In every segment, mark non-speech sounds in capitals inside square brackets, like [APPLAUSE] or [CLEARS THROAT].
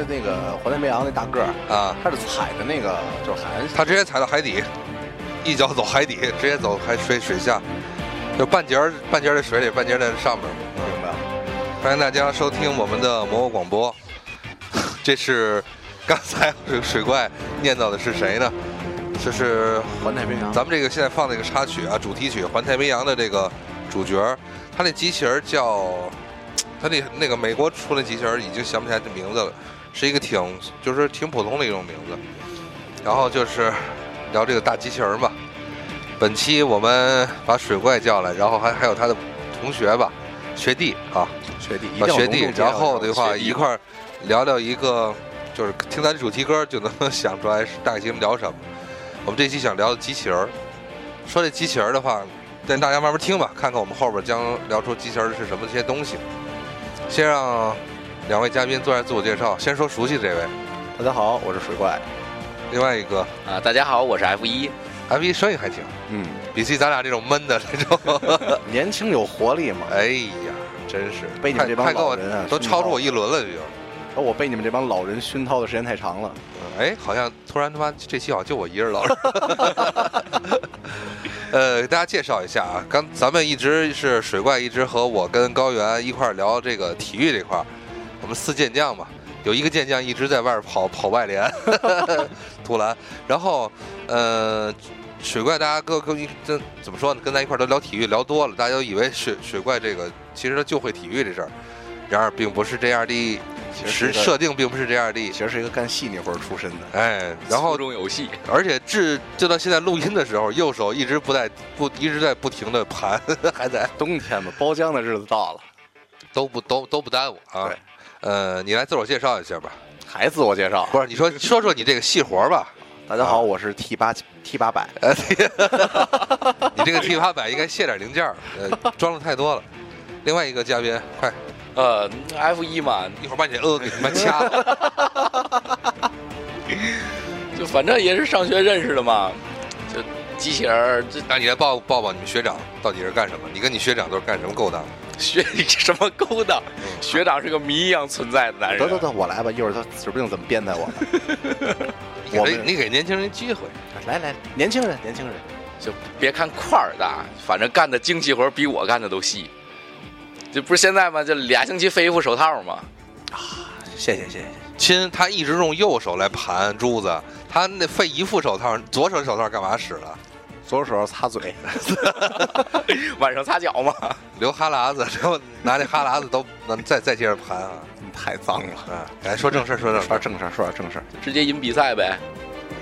的那个环太平洋那大个儿，啊？他是踩的那个就是海岸线，他直接踩到海底，一脚走海底，直接走海水水下，就半截儿半截儿在水里，半截儿在上面。嗯明白了？欢迎大家收听我们的魔偶广播。这是刚才这个水怪念叨的是谁呢？这是环太平洋，咱们这个现在放的一个插曲啊，主题曲《环太平洋》的这个主角儿，他那机器人叫，他那那个美国出的机器人已经想不起来这名字了，是一个挺就是挺普通的一种名字。然后就是聊这个大机器人吧。本期我们把水怪叫来，然后还还有他的同学吧，学弟啊，学弟，一把学弟然后的话一块儿聊聊一个，就是听咱主题歌就能想出来是大概节目聊什么。我们这期想聊的机器人儿，说这机器人儿的话，带大家慢慢听吧，看看我们后边将聊出机器人儿是什么这些东西。先让两位嘉宾做下自我介绍，先说熟悉的这位，大家好，我是水怪。另外一个啊，大家好，我是 F 一。F 一声音还挺，嗯，比起咱俩这种闷的这种，[LAUGHS] 年轻有活力嘛。哎呀，真是被你们这帮老人啊都超出我一轮了，这就。说我被你们这帮老人熏陶的时间太长了。哎，好像突然他妈这期好像就我一人老人。[LAUGHS] 呃，给大家介绍一下啊，刚咱们一直是水怪，一直和我跟高原一块聊这个体育这块们四健将嘛，有一个健将一直在外边跑跑外联，[LAUGHS] 突篮，然后呃。水怪，大家跟跟这怎么说呢？跟咱一块都聊体育聊多了，大家都以为水水怪这个其实他就会体育这事儿，然而并不是这样的，其实设定并不是这样的。其实是一个干细腻活儿出身的。哎，然后粗中有细，而且至就到现在录音的时候，右手一直不在不一直在不停的盘，[LAUGHS] 还在冬天嘛，包浆的日子到了，都不都都不耽误啊对。呃，你来自我介绍一下吧。还自我介绍。不是，你说说说你这个细活儿吧。大家好，我是 T 八 T 八百。呃，你这个 T 八百应该卸点零件儿，呃，装的太多了。另外一个嘉宾，快呃，F 一嘛，一会儿把你这呃给他妈掐了。就反正也是上学认识的嘛，就机器人儿，这那你来报报报你们学长到底是干什么？你跟你学长都是干什么勾当？学什么勾当？学长是个谜一样存在的男人。得得得，我来吧，一会儿他指不定怎么编排我呢。[LAUGHS] 你给我们你给年轻人机会。来来，年轻人，年轻人，就别看块儿大，反正干的精细活儿比我干的都细。这不是现在吗？这俩星期飞一副手套吗？啊谢谢谢谢。亲，他一直用右手来盘珠子，他那费一副手套，左手手套干嘛使了？左手擦嘴，[LAUGHS] 晚上擦脚嘛。流哈喇子，然后拿那哈喇子都能再再接着盘啊！太脏了。啊，来说正事儿，说正事正事儿，说点正事儿。直接赢比赛呗。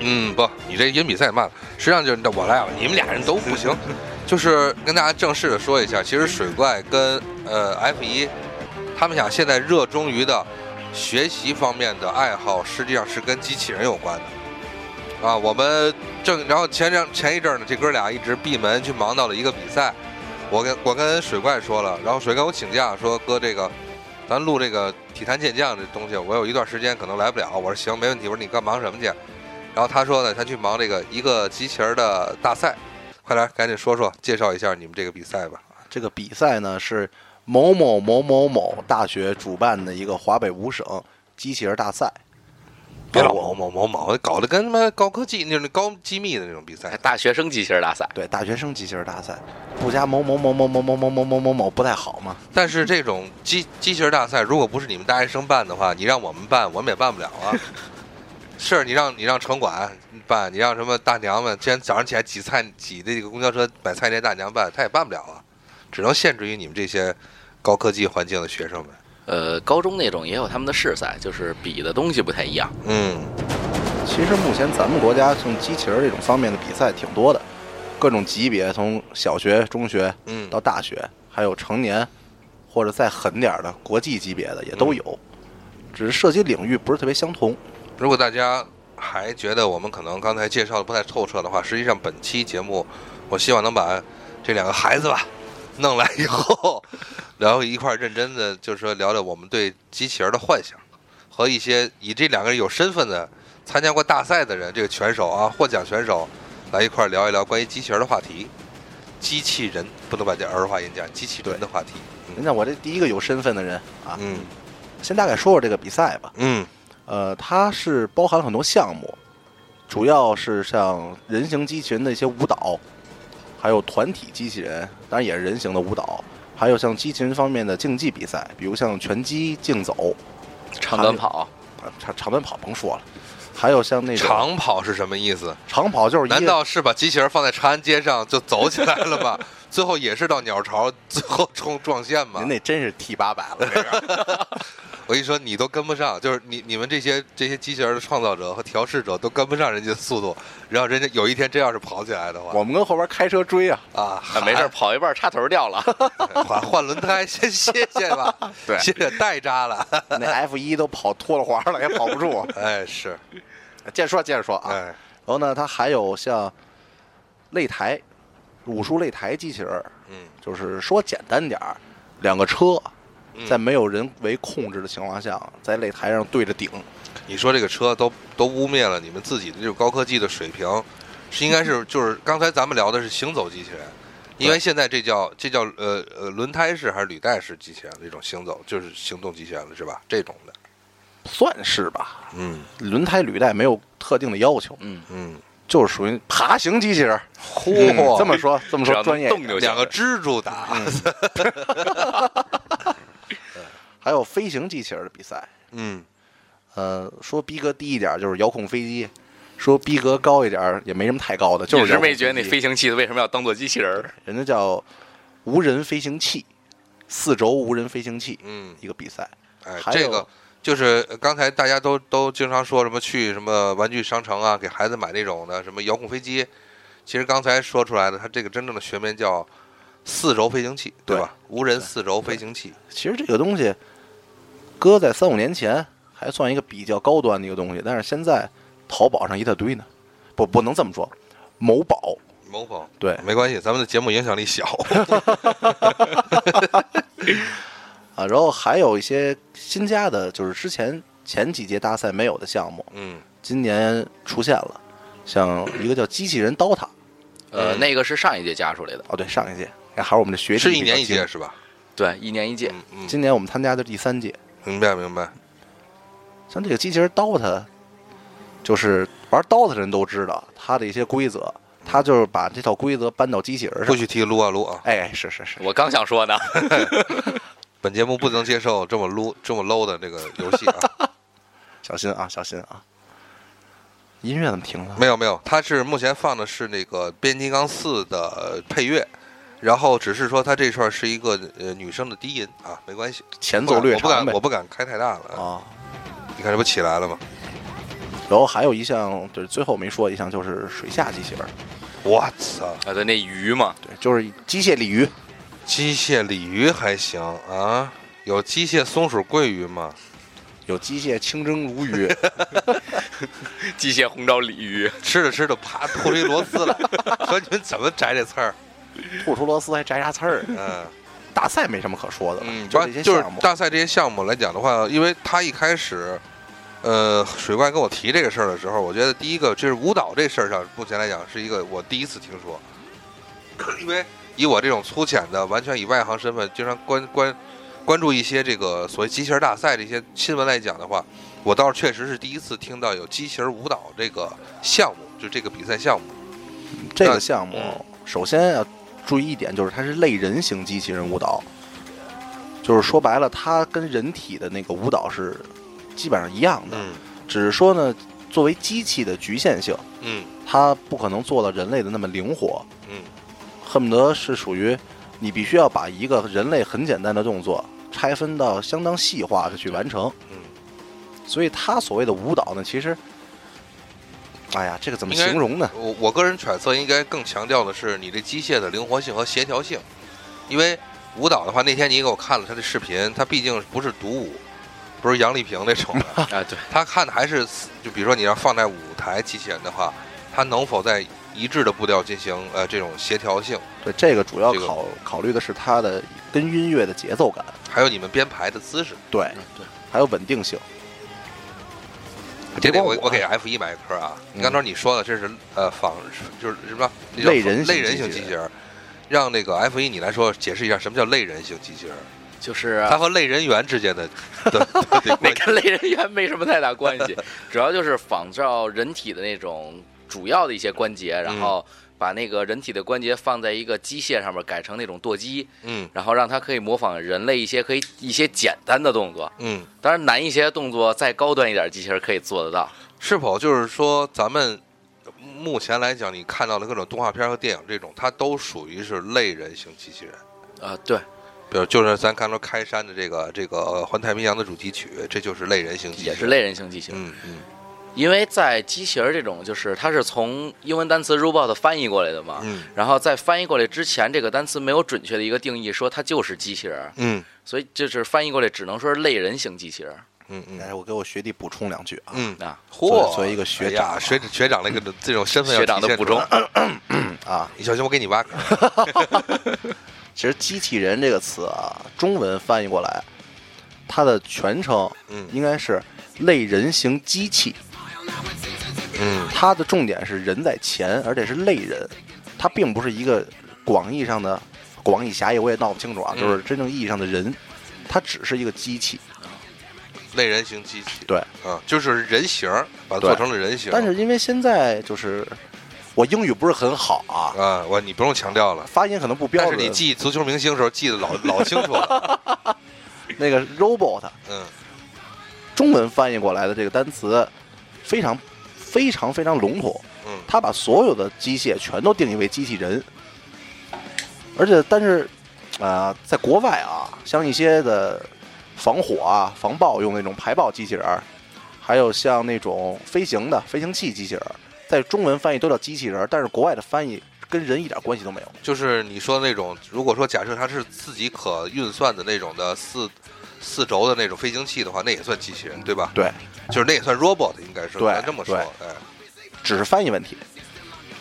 嗯，不，你这赢比赛慢了，实际上就是我来啊，你们俩人都不行。[LAUGHS] 就是跟大家正式的说一下，其实水怪跟呃 F 一，他们俩现在热衷于的学习方面的爱好，实际上是跟机器人有关的。啊，我们正然后前两前一阵呢，这哥俩一直闭门去忙到了一个比赛。我跟我跟水怪说了，然后水怪我请假说哥这个，咱录这个体坛健将这东西，我有一段时间可能来不了。我说行，没问题。我说你干忙什么去？然后他说呢，他去忙这个一个机器人的大赛。快来，赶紧说说，介绍一下你们这个比赛吧。这个比赛呢是某某某某某大学主办的一个华北五省机器人大赛。别老我某某某某，搞得跟他妈高科技那种高机密的那种比赛。大学生机器人大赛，对大学生机器人大赛，不加某某某某某某某某某某某不太好嘛？但是这种机机器人大赛，如果不是你们大学生办的话，你让我们办，我们也办不了啊。是你让你让城管办，你让什么大娘们，今天早上起来挤菜挤这个公交车买菜那大娘办，她也办不了啊，只能限制于你们这些高科技环境的学生们。呃，高中那种也有他们的试赛，就是比的东西不太一样。嗯，其实目前咱们国家像机器人这种方面的比赛挺多的，各种级别，从小学、中学嗯到大学，还有成年或者再狠点儿的国际级别的也都有，只是涉及领域不是特别相同。如果大家还觉得我们可能刚才介绍的不太透彻的话，实际上本期节目，我希望能把这两个孩子吧弄来以后，然后一块儿认真的，就是说聊聊我们对机器人的幻想，和一些以这两个人有身份的参加过大赛的人，这个选手啊，获奖选手，来一块儿聊一聊关于机器人的话题。机器人不能把这儿化音讲，机器人的话题。人家我这第一个有身份的人啊，嗯先大概说说这个比赛吧。嗯呃，它是包含了很多项目，主要是像人形机器人的一些舞蹈，还有团体机器人，当然也是人形的舞蹈，还有像机器人方面的竞技比赛，比如像拳击、竞走、长短跑，啊长长短跑甭说了，还有像那种长跑是什么意思？长跑就是难道是把机器人放在长安街上就走起来了吗？最后也是到鸟巢，[LAUGHS] 最后冲撞线嘛您？那真是 T 八百了，这个 [LAUGHS] 我跟你说，你都跟不上，就是你你们这些这些机器人的创造者和调试者都跟不上人家的速度。然后人家有一天真要是跑起来的话，我们跟后边开车追啊，啊，啊，没事，跑一半插头掉了。[LAUGHS] 换换轮胎，先歇歇吧，对歇歇代扎了。那 F 一都跑脱了环了，也跑不住。哎，是，接着说，接着说啊。哎，然后呢，它还有像擂台、武术擂台机器人儿，嗯，就是说简单点儿，两个车嗯。在没有人为控制的情况下，在擂台上对着顶。你说这个车都都污蔑了你们自己的这种高科技的水平，是应该是就是刚才咱们聊的是行走机器人，因为现在这叫这叫呃呃轮胎式还是履带式机器人这种行走就是行动机器人了是吧？这种的，算是吧，嗯。轮胎履带没有特定的要求，嗯，嗯，就是属于爬行机器人儿。嚯嗯这么说，这么说专业。两个蜘蛛打，[LAUGHS] 还有飞行机器人儿的比赛，嗯呃，说逼格低一点儿就是遥控飞机，说逼格高一点儿也没什么太高的，就是一直没觉得那飞行器为什么要当做机器人儿？人家叫无人飞行器，四轴无人飞行器嗯，一个比赛。哎，还有这个就是呃刚才大家都都经常说什么去什么玩具商城啊，给孩子买那种的什么遥控飞机，其实刚才说出来的，它这个真正的学名叫四轴飞行器，对对吧？无人四轴飞行器，其实这个东西，搁在三五年前还算一个比较高端的一个东西，但是现在淘宝上一大堆呢。不，不能这么说，某宝某宝对没关系，咱们的节目影响力小。[LAUGHS] 啊，然后还有一些新加的，就是之前前几届大赛没有的项目，嗯，今年出现了，像一个叫机器人 DOTA，呃，嗯那个是上一届加出来的，哦对，上一届，还是我们的学弟是一年一届是吧？对，一年一届。嗯嗯，今年我们参加的第三届，明白明白。像这个机器人 DOTA，就是玩 DOTA 的人都知道它的一些规则，它就是把这套规则搬到机器人上。不许提撸啊撸啊！哎，是是是，我刚想说呢，[LAUGHS] 本节目不能接受这么撸这么 low 的这个游戏啊！[LAUGHS] 小心啊，小心啊！音乐怎么停了？没有没有，它是目前放的是那个《变形金刚四》的配乐，然后只是说它这串是一个呃女生的低音啊，没关系。前奏略我不长呗敢我不敢开太大了啊！啊。你看这不起来了吗？然后还有一项，就是最后没说一项，就是水下机器人，我操！啊，对，那鱼嘛，对，就是机械鲤鱼，机械鲤鱼还行啊，有机械松鼠桂鱼吗？有机械清蒸鲈鱼，[LAUGHS] 机械红烧鲤鱼，吃着吃着，啪吐出一螺丝来，说你们怎么摘这刺儿？吐出螺丝还摘啥刺儿？嗯大赛没什么可说的了，嗯，就是。大赛这些项目来讲的话，因为他一开始，呃，水怪跟我提这个事儿的时候，我觉得第一个就是舞蹈这事儿上，目前来讲是一个我第一次听说，[LAUGHS] 因为以我这种粗浅的、完全以外行身份，经常关关关注一些这个所谓机器人大赛这些新闻来讲的话，我倒是确实是第一次听到有机器人舞蹈这个项目，就这个比赛项目。这个项目嗯首先要注意一点，就是它是类人形机器人舞蹈，就是说白了，它跟人体的那个舞蹈是基本上一样的，嗯只是说呢，作为机器的局限性，嗯它不可能做到人类的那么灵活，嗯恨不得是属于你必须要把一个人类很简单的动作拆分到相当细化的去完成。嗯，所以他所谓的舞蹈呢，其实，哎呀，这个怎么形容呢？我我个人揣测应该更强调的是你这机械的灵活性和协调性，因为舞蹈的话，那天你给我看了他的视频，他毕竟不是独舞，不是杨丽萍那种的，[LAUGHS] 啊，对，他看的还是就比如说你要放在舞台机器人的话，他能否在一致的步调进行呃这种协调性，对，这个主要这个考考虑的是它的跟音乐的节奏感，还有你们编排的姿势，对，对，还有稳定性。这点我我给 F 一买个科啊！你刚才你说的这是呃仿就是什么类人类人型机器人。让那个 F 一你来说解释一下什么叫类人型机器人，就是它和类人猿之间的 [LAUGHS] 的的的那。跟类人猿没什么太大关系，主要就是仿照人体的那种主要的一些关节，然后把那个人体的关节放在一个机械上面，改成那种舵机，嗯然后让它可以模仿人类一些可以一些简单的动作。嗯，当然难一些的动作，再高端一点，机器人可以做得到。是否就是说咱们目前来讲，你看到的各种动画片和电影这种，它都属于是类人型机器人。啊、对，比如就是咱看到开山的这个这个呃环太平洋的主题曲，这就是类人型机器人。也是类人型机器人。嗯嗯因为在机器人这种，就是它是从英文单词 robot 翻译过来的嘛，嗯。然后在翻译过来之前，这个单词没有准确的一个定义，说它就是机器人，嗯。所以就是翻译过来只能说是类人型机器人。嗯嗯。哎，我给我学弟补充两句啊，嗯，啊。嚯，作为一个学长学学长那个这种身份要学长的补体现出来。充，啊，你小心我给你挖坑。[LAUGHS] 其实“机器人”这个词啊，中文翻译过来，它的全称嗯。应该是类人型机器。嗯它的重点是人在前，而且是类人，它并不是一个广义上的广义狭义，我也闹不清楚啊，嗯就是真正意义上的人，它只是一个机器。类人型机器，对，嗯，就是人形儿，把它做成了人形。但是因为现在就是我英语不是很好啊，啊，我你不用强调了。发音可能不标准。但是你记足球明星的时候记得老 [LAUGHS] 老清楚了。那个 robot，嗯中文翻译过来的这个单词非常非常非常笼统，嗯他把所有的机械全都定义为机器人，而且但是啊、呃在国外啊，像一些的防火啊、防爆用那种排爆机器人儿，还有像那种飞行的飞行器机器人儿，在中文翻译都叫机器人儿，但是国外的翻译跟人一点关系都没有。就是你说的那种，如果说假设它是自己可运算的那种的四四轴的那种飞行器的话，那也算机器人，对吧？对，就是那也算 robot，应该是对咱这么说。对哎，只是翻译问题。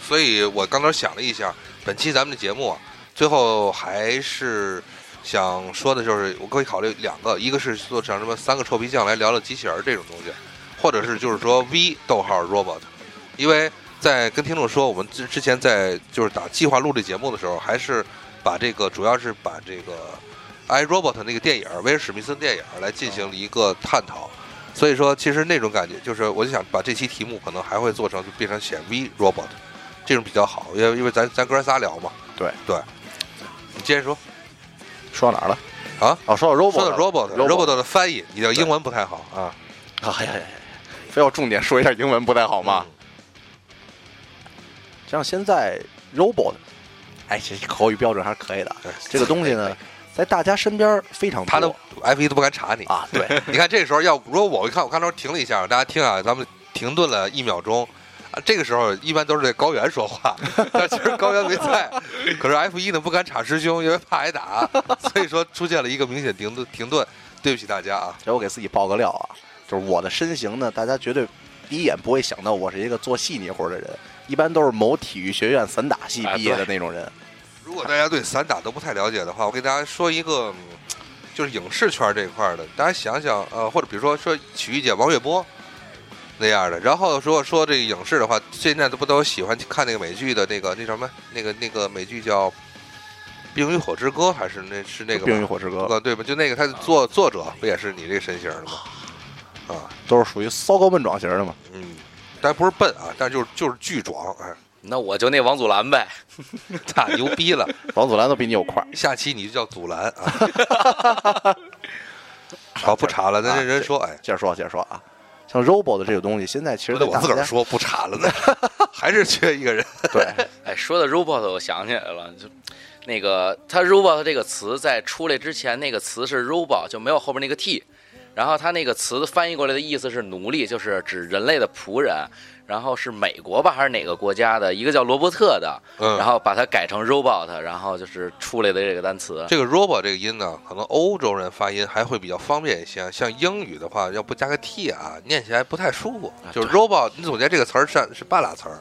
所以我刚才想了一下，本期咱们的节目啊，最后还是想说的就是，我可以考虑两个，一个是做成什么三个臭皮匠来聊聊机器人儿这种东西，或者是就是说 V 逗号 robot，因为在跟听众说，我们之之前在就是打计划录这节目的时候，还是把这个主要是把这个 i robot 那个电影威尔史密斯电影来进行了一个探讨。所以说，其实那种感觉就是，我就想把这期题目可能还会做成就变成写 V robot，这种比较好，因为因为咱咱哥仨聊嘛。对对，你接着说。说到哪儿了？啊？哦，说到 robot，说到 robot robot robot 的翻译，你的英文不太好啊。哎呀呀呀，非要重点说一下英文不太好吗？嗯像现在 robot，哎，这口语标准还是可以的。对这个东西呢，在大家身边非常多。他都 F 一都不敢查你。啊，对，[LAUGHS] 你看这时候要如果我一看，我刚才停了一下，大家听啊，咱们停顿了一秒钟。啊，这个时候一般都是对高原说话，[LAUGHS] 但其实高原没在。可是 F 一呢不敢插师兄，因为怕挨打，所以说出现了一个明显停顿停顿。对不起大家啊，这我给自己爆个料啊，就是我的身形呢，大家绝对第一眼不会想到我是一个做细腻活的人，一般都是某体育学院散打系毕业的那种人。如果大家对散打都不太了解的话，我给大家说一个，嗯就是影视圈这一块的，大家想想，呃，或者比如说说曲艺界王月波那样的。然后如果说这个影视的话，现在都不都喜欢看那个美剧的那个那什么那个那个美剧叫《冰与火之歌》，还是那是那个冰与火之歌呃对吧？就那个他的作作者不也是你这个身形的吗？啊，都是属于骚高笨壮型的嘛。嗯，但不是笨啊，但就是就是巨壮，哎，那我就那王祖蓝呗。[LAUGHS] 太牛逼了！[LAUGHS] 王祖蓝都比你有块儿。下期你就叫祖蓝啊。[LAUGHS] 好，不查了，咱这人说，哎，接着说，接着说啊，像 robot 这个东西，现在其实不对，我自个儿说不查了呢，还是缺一个人。对，哎，说到 robot，我想起来了，就那个它 robot 这个词在出来之前，那个词是 robot，就没有后边那个 t。然后它那个词翻译过来的意思是奴隶，就是指人类的仆人。然后是美国吧，还是哪个国家的一个叫罗伯特的，嗯，然后把它改成 robot，然后就是出来的这个单词。这个 robot 这个音呢，可能欧洲人发音还会比较方便一些。像英语的话，要不加个 t 啊，念起来不太舒服。就是 robot，你总结这个词儿是是半拉词儿，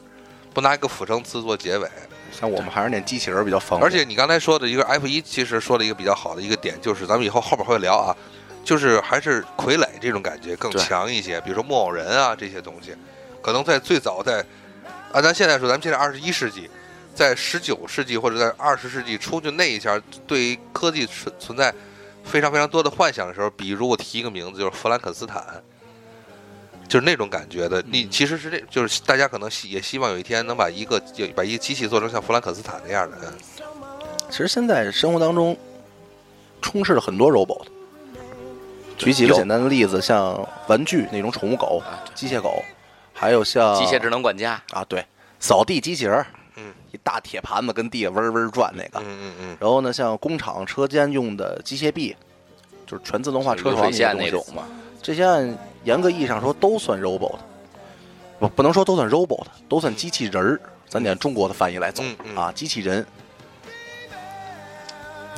不拿一个辅声词做结尾。像我们还是念机器人比较方便。而且你刚才说的一个 F 一，其实说了一个比较好的一个点，就是咱们以后后边会聊啊，就是还是傀儡这种感觉更强一些。比如说木偶人啊这些东西，可能在最早在按咱现在说，咱们现在二十一世纪，在十九世纪或者在二十世纪初就那一下，对于科技存存在非常非常多的幻想的时候，比如我提一个名字，就是弗兰肯斯坦。就是那种感觉的，你嗯其实是这，就是大家可能希也希望有一天能把一个把一个机器做成像弗兰肯斯坦那样的。人，其实现在生活当中充斥了很多 robot。举几个简单的例子，像玩具那种宠物狗、机械狗，还有像机械智能管家，啊，对，扫地机器人儿，嗯，一大铁盘子跟地下嗡嗡转那个。嗯嗯嗯，然后呢，像工厂车间用的机械臂，就是全自动化车床那种嘛。这些按严格意义上说都算 robot，不不能说都算 robot，都算机器人儿。咱点中国的翻译来走、啊，机器人。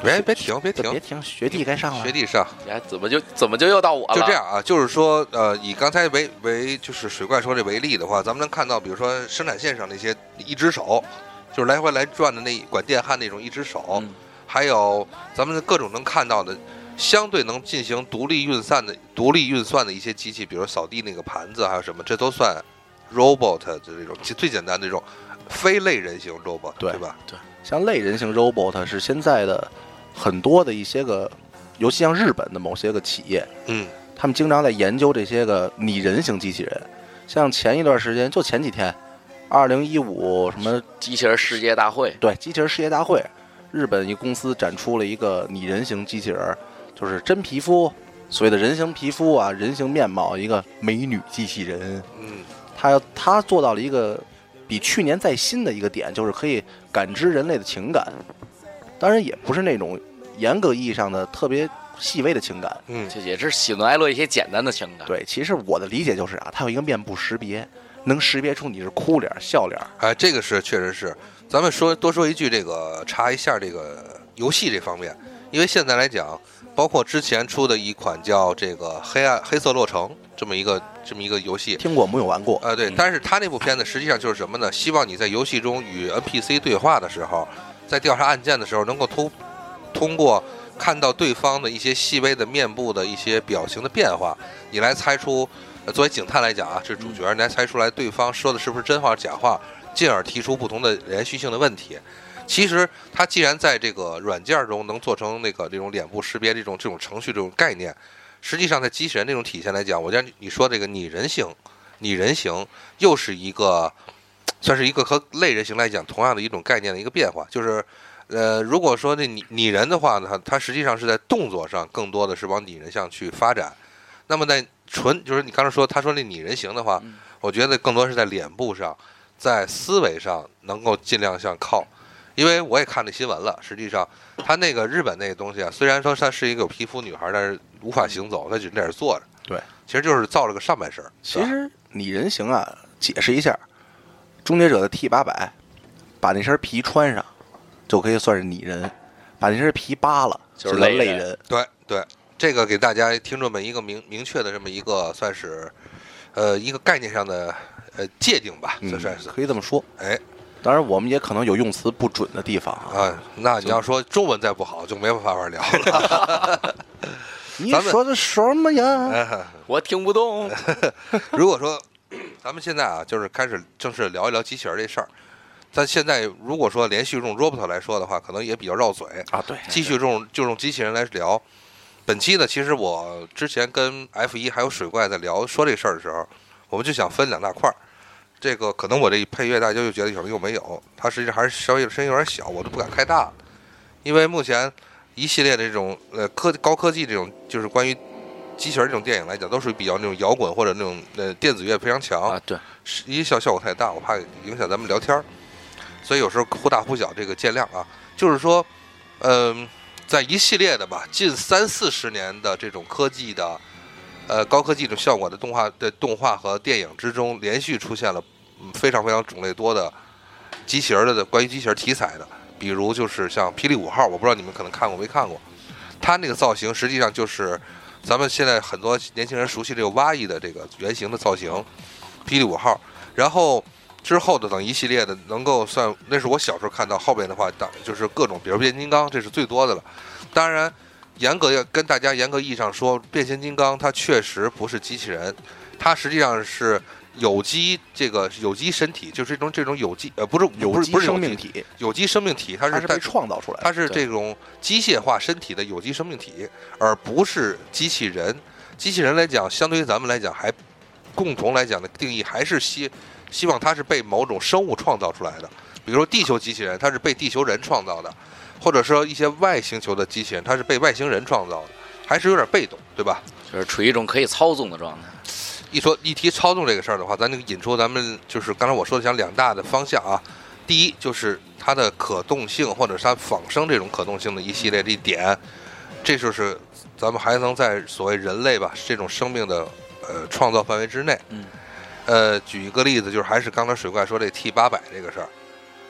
别别停别停别，停，学弟该上了。学弟上，哎，怎么就怎么就又到我了？就这样啊，就是说，呃，以刚才为为就是水怪说这为例的话，咱们能看到，比如说生产线上那些一只手，就是来回来转的那管电焊那种一只手，嗯还有咱们各种能看到的。相对能进行独立运算的、独立运算的一些机器，比如扫地那个盘子，还有什么，这都算 robot 的这种最最简单的这种非类人形 robot，对吧对吧？像类人形 robot 是现在的很多的一些个，尤其像日本的某些个企业，嗯他们经常在研究这些个拟人型机器人。像前一段时间，就前几天，二零一五什么机器人世界大会，对机器人世界大会，日本一公司展出了一个拟人型机器人，就是真皮肤，所谓的人形皮肤啊，人形面貌，一个美女机器人。嗯它它做到了一个比去年再新的一个点，就是可以感知人类的情感，当然也不是那种严格意义上的特别细微的情感。嗯，就也是喜怒哀乐一些简单的情感。对，其实我的理解就是啊，它有一个面部识别，能识别出你是哭脸、笑脸。哎，这个是确实是，咱们说多说一句，这个查一下这个游戏这方面，因为现在来讲，包括之前出的一款叫这个《黑暗黑色洛城》这么一个这么一个游戏，听过没有玩过？呃，对嗯，但是它那部片子实际上就是什么呢？希望你在游戏中与 NPC 对话的时候，在调查案件的时候，能够通通过看到对方的一些细微的面部的一些表情的变化，你来猜出，作为警探来讲啊，是主角，你来猜出来对方说的是不是真话假话，进而提出不同的连续性的问题。其实，它既然在这个软件中能做成那个这种脸部识别这种这种程序这种概念，实际上在机器人这种体现来讲，我觉得你说这个拟人形拟人形又是一个，算是一个和类人形来讲同样的一种概念的一个变化。就是，呃，如果说那拟拟人的话呢，它实际上是在动作上更多的是往拟人向去发展。那么在纯就是你刚才说他说那拟人形的话，嗯我觉得更多是在脸部上，在思维上能够尽量向靠。因为我也看那新闻了，实际上他那个日本那个东西啊，虽然说她是一个有皮肤女孩，但是无法行走，她只在这儿坐着。对，其实就是造了个上半身儿。其实拟人形啊，解释一下，终结者的 T 八百，把那身皮穿上，就可以算是拟人；把那身皮扒了，就是人类人。对对，这个给大家听众们一个明明确的这么一个算是，呃，一个概念上的呃界定吧，嗯算是。可以这么说。哎当然，我们也可能有用词不准的地方啊。啊，那你要说中文再不好，就没办法聊了。你 [LAUGHS] 咱们说的什么呀？哎 [LAUGHS] 我听不懂。[LAUGHS] 如果说咱们现在啊，就是开始正式聊一聊机器人这事儿，咱现在如果说连续用 robot 来说的话，可能也比较绕嘴。啊，对，继续用就用机器人来聊。本期呢，其实我之前跟 F 一还有水怪在聊说这事儿的时候，我们就想分两大块儿。这个可能我这配乐大家就觉得可能又没有，它实际上还是稍微声音有点小，我都不敢开大，因为目前一系列的这种呃科高科技这种就是关于机器人这种电影来讲，都属于比较那种摇滚或者那种呃电子乐非常强，啊，对，是音效效果太大，我怕影响咱们聊天儿，所以有时候忽大忽小，这个见谅啊。就是说，嗯、在一系列的吧，近三四十年的这种科技的，呃，高科技的效果的动画的动画和电影之中，连续出现了嗯非常非常种类多的机器人儿的关于机器人儿题材的，比如就是像《霹雳五号》，我不知道你们可能看过没看过，它那个造型实际上就是咱们现在很多年轻人熟悉这个蛙翼的这个原型的造型，霹雳五号，然后之后的等一系列的能够算，那是我小时候看到，后边的话当就是各种，比如变形金刚，这是最多的了。当然，严格要跟大家严格意义上说，变形金刚它确实不是机器人，它实际上是有机这个有机身体，就是这种这种有机呃不是有机不是不是生命体，有机生命体，它是被创造出来的。它是这种机械化身体的有机生命体，而不是机器人。机器人来讲，相对于咱们来讲，还共同来讲的定义还是希希望它是被某种生物创造出来的。比如说地球机器人，它是被地球人创造的，或者说一些外星球的机器人，它是被外星人创造的，还是有点被动，对吧？就是处于一种可以操纵的状态。一说一提操纵这个事儿的话，咱就引出咱们就是刚才我说的讲两大的方向啊。第一就是它的可动性，或者是它仿生这种可动性的一系列的一点，这就是咱们还能在所谓人类吧这种生命的呃创造范围之内。嗯。呃，举一个例子，就是还是刚才水怪说这 T 八百这个事儿，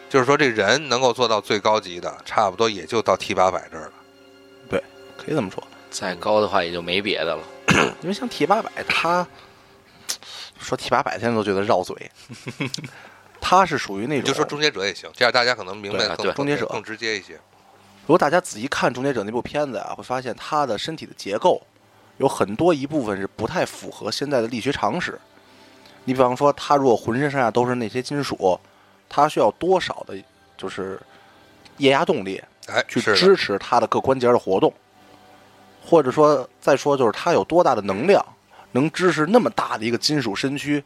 就是说这人能够做到最高级的，差不多也就到 T 八百这儿了。对可以这么说，再高的话也就没别的了。因为像 T 八百，它说 T 八百现在都觉得绕嘴，它是属于那种，就说终结者也行，这样大家可能明白更终结者更直接一些。如果大家仔细看《终结者》那部片子啊，会发现他的身体的结构有很多一部分是不太符合现在的力学常识。你比方说，他如果浑身上下都是那些金属，他需要多少的，就是液压动力哎，去支持他的各关节的活动，或者说再说就是他有多大的能量，能支持那么大的一个金属身躯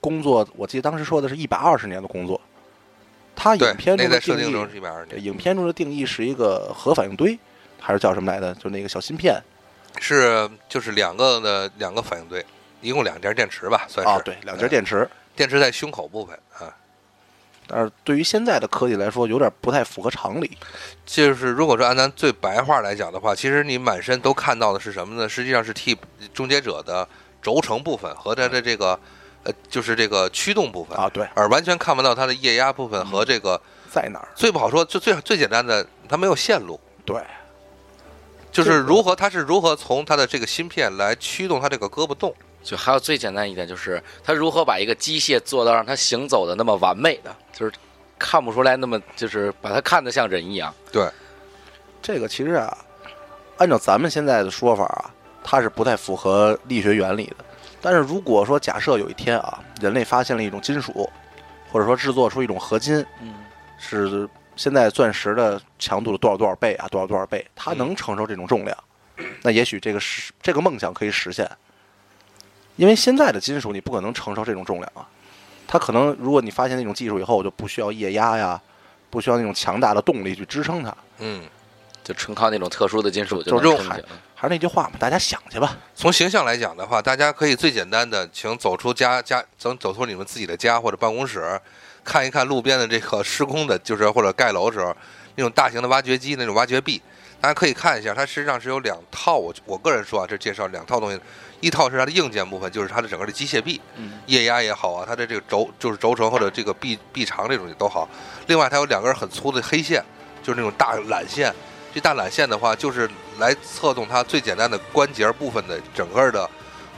工作。我记得当时说的是一百二十年的工作。他影，片中的定义在设定中是一百二十对，年，影片中的定义是一个核反应堆，还是叫什么来的？就那个小芯片是就是两个的两个反应堆，一共两节电池吧，算是。啊，对，两节电池。电池在胸口部分啊。但是对于现在的科技来说，有点不太符合常理。就是如果说按咱最白话来讲的话，其实你满身都看到的是什么呢？实际上是替终结者的轴承部分和它的这个呃，就是这个驱动部分啊，对，而完全看不到它的液压部分和这个在哪儿？最不好说，就最最简单的，它没有线路。对，就是如何，它是如何从它的这个芯片来驱动它这个胳膊动？就还有最简单一点，就是他如何把一个机械做到让它行走的那么完美的，就是看不出来那么就是把它看得像人一样。对，这个其实啊，按照咱们现在的说法啊，它是不太符合力学原理的。但是如果说假设有一天啊，人类发现了一种金属，或者说制作出一种合金，嗯，是现在钻石的强度的多少多少倍啊，多少多少倍，它嗯能承受这种重量，那也许这个是这个梦想可以实现。因为现在的金属你不可能承受这种重量啊，它可能如果你发现那种技术以后，就不需要液压呀，不需要那种强大的动力去支撑它。嗯，就纯靠那种特殊的金属就是这种能撑起来。还是那句话嘛，大家想去吧。从形象来讲的话，大家可以最简单的，请走出家家，走走出你们自己的家或者办公室，看一看路边的这个施工的，就是或者盖楼的时候那种大型的挖掘机那种挖掘臂，大家可以看一下，它实际上是有两套。我我个人说啊，这介绍两套东西，一套是它的硬件部分，就是它的整个的机械臂，嗯，液压也好啊，它的这个轴就是轴承或者这个臂臂长这种也都好。另外，它有两根很粗的黑线，就是那种大缆线。这大缆线的话，就是来策动它最简单的关节部分的整个的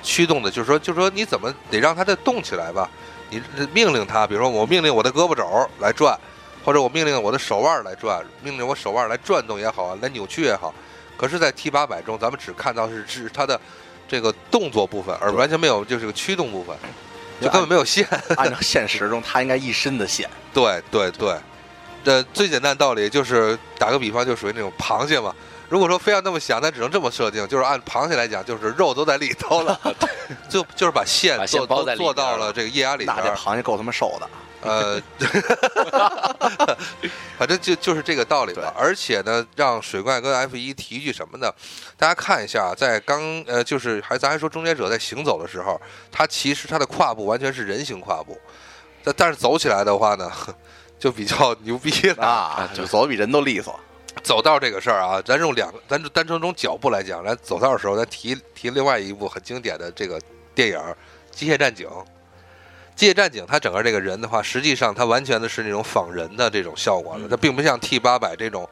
驱动的，就是说，就是说你怎么得让它再动起来吧？你命令它，比如说我命令我的胳膊肘来转，或者我命令我的手腕来转，命令我手腕来转动也好啊，来扭曲也好。可是，在 T 八百中，咱们只看到是是它的这个动作部分，而完全没有就是个驱动部分，[LAUGHS] 就根本没有线。按照现实中，它应该一身的线。对 [LAUGHS] 对对，这最简单道理就是打个比方，就属于那种螃蟹嘛。如果说非要那么想，那只能这么设定，就是按螃蟹来讲，就是肉都在里头了，[LAUGHS] 就就是把线做包做到了了这个液压里边那这。螃蟹够他妈瘦的。呃，[LAUGHS] 反正就就是这个道理吧。而且呢，让水怪跟 F 一提一句什么呢？大家看一下，在刚呃，就是还咱还说终结者在行走的时候，他其实他的跨步完全是人形跨步，但但是走起来的话呢，[LAUGHS] 就比较牛逼了啊，[LAUGHS] 就走的比人都利索。走道这个事儿啊，咱用两个，咱就单纯从脚步来讲，咱走道的时候，咱提提另外一部很经典的这个电影《机械战警》。机械战警它整个这个人的话，实际上它完全的是那种仿人的这种效果了，它并不像 T 八百这种。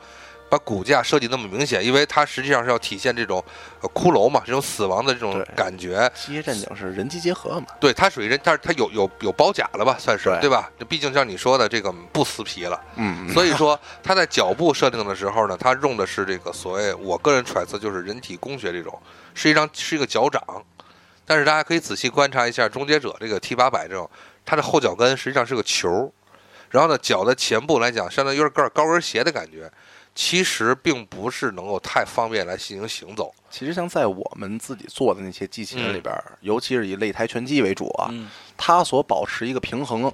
把骨架设计那么明显，因为它实际上是要体现这种骷髅嘛，这种死亡的这种感觉。机械战警是人机结合嘛？对，它属于人，但是它有有有包甲了吧？算是对吧？毕竟像你说的这个不撕皮了，嗯，所以说它在脚步设定的时候呢，它用的是这个所谓我个人揣测就是人体工学这种，实际上是一个脚掌。但是大家可以仔细观察一下终结者这个 T 八百这种，它的后脚跟实际上是个球，然后呢脚的前部来讲，相当于有点高跟鞋的感觉。其实并不是能够太方便来进行行走。其实像在我们自己做的那些机器人里边，尤其是以擂台拳击为主啊，它所保持一个平衡，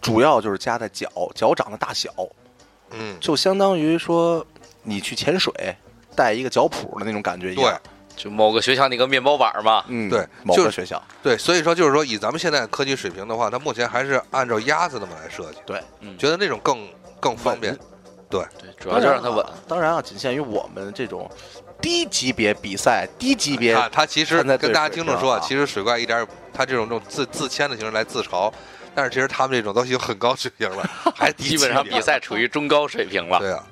主要就是加在脚脚掌的大小。嗯，就相当于说你去潜水带一个脚蹼的那种感觉一样。对，就某个学校那个面包板嘛。嗯，对，某个学校。对，所以说就是说，以咱们现在科技水平的话，它目前还是按照鸭子那么来设计。对，觉得那种更更方便。对对，主要就让它稳。当然啊，仅限于我们这种低级别比赛、低级别。他其实跟大家听众说啊，其实水怪一点，他这种这种自自谦的形式来自嘲，但是其实他们这种都已经很高水平了，[LAUGHS] 还基本上比赛处于中高水平了。对啊，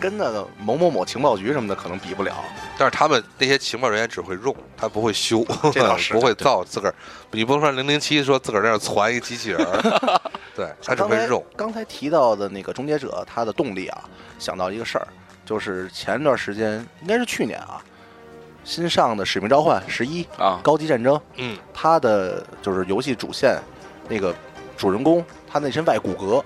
跟那个某某某情报局什么的可能比不了。但是他们那些情报人员只会用，他不会修，这倒是 [LAUGHS] 不会造自个儿。你不能说零零七说自个儿在那攒一个机器人。[LAUGHS] 对，他只会用。刚才提到的那个终结者，他的动力啊，想到一个事儿，就是前一段时间，应该是去年啊，新上的《使命召唤十一》啊，高级战争，嗯，它的就是游戏主线那个主人公，他那身外骨骼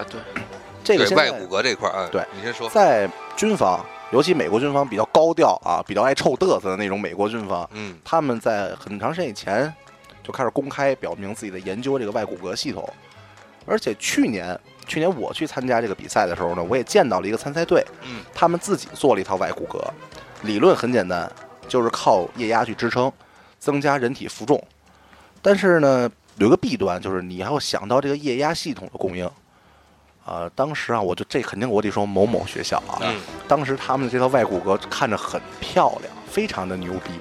啊，对，[CLEARS THROAT] 这个外骨骼这块啊，对，你先说，在军方，尤其美国军方比较高调啊，比较爱臭嘚瑟的那种美国军方，嗯，他们在很长时间以前就开始公开表明自己的研究这个外骨骼系统。而且去年，去年我去参加这个比赛的时候呢，我也见到了一个参赛队，嗯，他们自己做了一套外骨骼，理论很简单，就是靠液压去支撑，增加人体负重。但是呢，有一个弊端，就是你要想到这个液压系统的供应。啊，当时啊，我就这肯定我得说某某学校啊，当时他们的这套外骨骼看着很漂亮，非常的牛逼。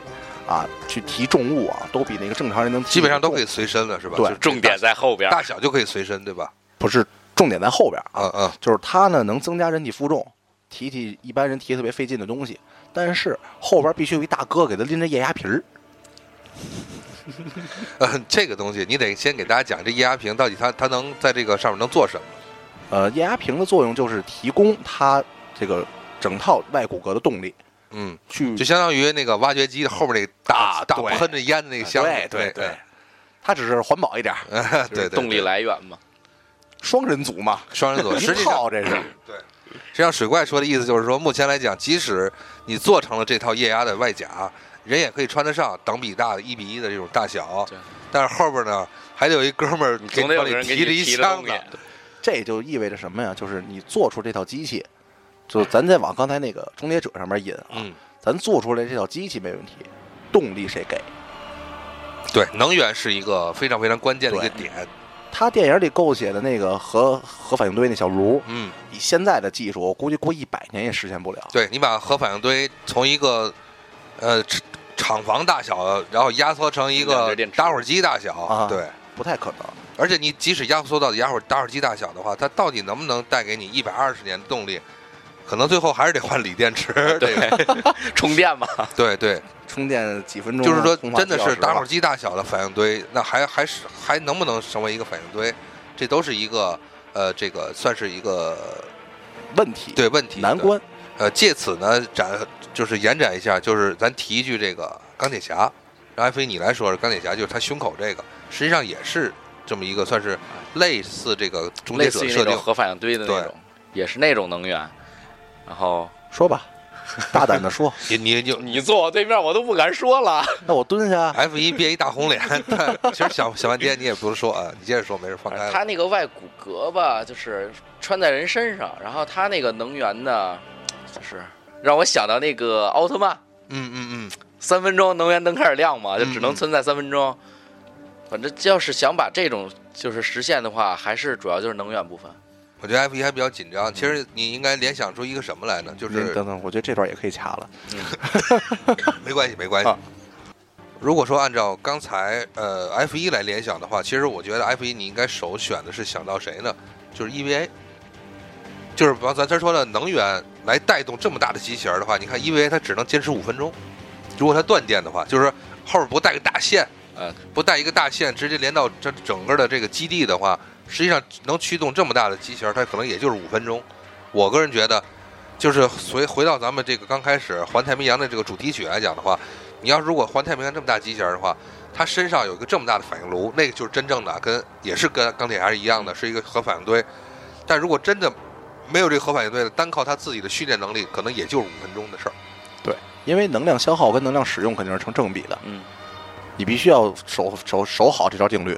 啊，去提重物啊，都比那个正常人能基本上都可以随身了，是吧？对，重点在后边，大小就可以随身，对吧？不是，重点在后边啊，嗯，就是它呢能增加人体负重，提提一般人提特别费劲的东西，但是后边必须有一大哥给他拎着液压瓶儿。[LAUGHS] 呃，这个东西你得先给大家讲，这液压瓶到底它它能在这个上面能做什么？呃，液压瓶的作用就是提供它这个整套外骨骼的动力。嗯，去就相当于那个挖掘机的后边那大大喷着烟的那个箱子，对对，它只是环保一点，[LAUGHS] 对动力来源嘛，双人组嘛，双人组，[LAUGHS] 实际上这是 [CLEARS THROAT] 对。实际上，水怪说的意思就是说，目前来讲，即使你做成了这套液压的外甲，人也可以穿得上，等比大的一比一的这种大小，但是后边呢，还得有一哥们儿总得有人提着一箱子，这就意味着什么呀？就是你做出这套机器。就咱再往刚才那个终结者上面引啊，咱做出来这套机器没问题，动力谁给？对，能源是一个非常非常关键的一个点。他电影里构写的那个核核反应堆那小炉，嗯，以现在的技术，我估计过一百年也实现不了。对你把核反应堆从一个呃厂房大小，然后压缩成一个打火机大小，啊对，不太可能。而且你即使压缩到压火打火机大小的话，它到底能不能带给你一百二十年的动力？可能最后还是得换锂电池，[LAUGHS] 对，充电嘛。对对，[LAUGHS] 充电几分钟。就是说，真的是打火机大小的反应堆，那还还是还能不能成为一个反应堆？这都是一个呃，这个算是一个问题，对问题难关。呃，借此呢展就是延展一下，就是咱提一句这个钢铁侠，让艾飞你来说，钢铁侠就是他胸口这个，实际上也是这么一个算是类似这个终结者设定核反应堆的那种，也是那种能源。然后说吧，大胆的说，[LAUGHS] 你你就你坐我对面，我都不敢说了。[LAUGHS] 那我蹲下，F 一憋一大红脸，其实想想半天你也不能说啊，你接着说，没事放开了。它那个外骨骼吧，就是穿在人身上，然后它那个能源呢，就是让我想到那个奥特曼，嗯嗯嗯，三分钟能源灯开始亮嘛，就只能存在三分钟。反正要是想把这种就是实现的话，还是主要就是能源部分。我觉得 F 一还比较紧张。其实你应该联想出一个什么来呢？就是等等，我觉得这段也可以掐了。[LAUGHS] 没关系，没关系啊。如果说按照刚才呃 F 一来联想的话，其实我觉得 F 一你应该首选的是想到谁呢？就是 EVA，就是比方咱这说的能源来带动这么大的机器人的话，你看 EVA 它只能坚持五分钟，如果它断电的话，就是后边不带个大线，嗯，不带一个大线直接连到这整个的这个基地的话，实际上能驱动这么大的机器人，它可能也就是五分钟。我个人觉得，就是回回到咱们这个刚开始环太平洋的这个主题曲来讲的话，你要如果环太平洋这么大机器人的话，它身上有一个这么大的反应炉，那个就是真正的跟也是跟钢铁侠是一样的，是一个核反应堆。但如果真的没有这个核反应堆的，单靠它自己的训练能力，可能也就是五分钟的事儿。对因为能量消耗跟能量使用肯定是成正比的，嗯，你必须要守守守好这条定律。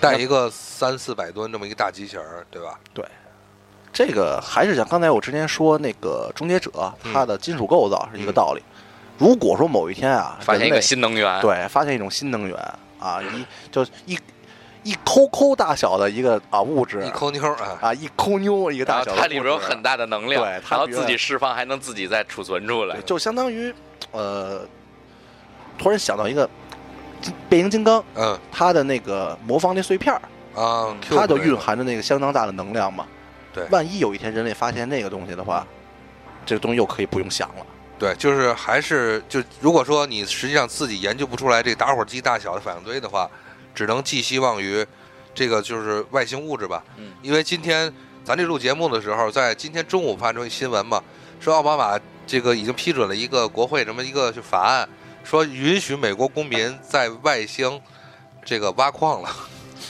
带一个三四百吨这么一个大机器人儿，对吧？对这个还是像刚才我之前说那个终结者，嗯它的金属构造是一个道理。如果说某一天啊，发现一个新能源，对发现一种新能源啊，一就一一抠抠大小的一个啊物质一抠妞啊，啊，一抠妞一个大小的，它里边有很大的能量，对它自己释放还能自己再储存出来，。就相当于呃，突然想到一个金变形金刚，嗯它的那个魔方那碎片儿，啊，它就蕴含着那个相当大的能量嘛。对万一有一天人类发现那个东西的话，这个东西又可以不用想了。对，就是还是就如果说你实际上自己研究不出来这个打火机大小的反应堆的话，只能寄希望于这个就是外星物质吧。嗯，因为今天咱这录节目的时候，在今天中午发出一新闻嘛，说奥巴马这个已经批准了一个国会什么一个就法案，说允许美国公民在外星这个挖矿了。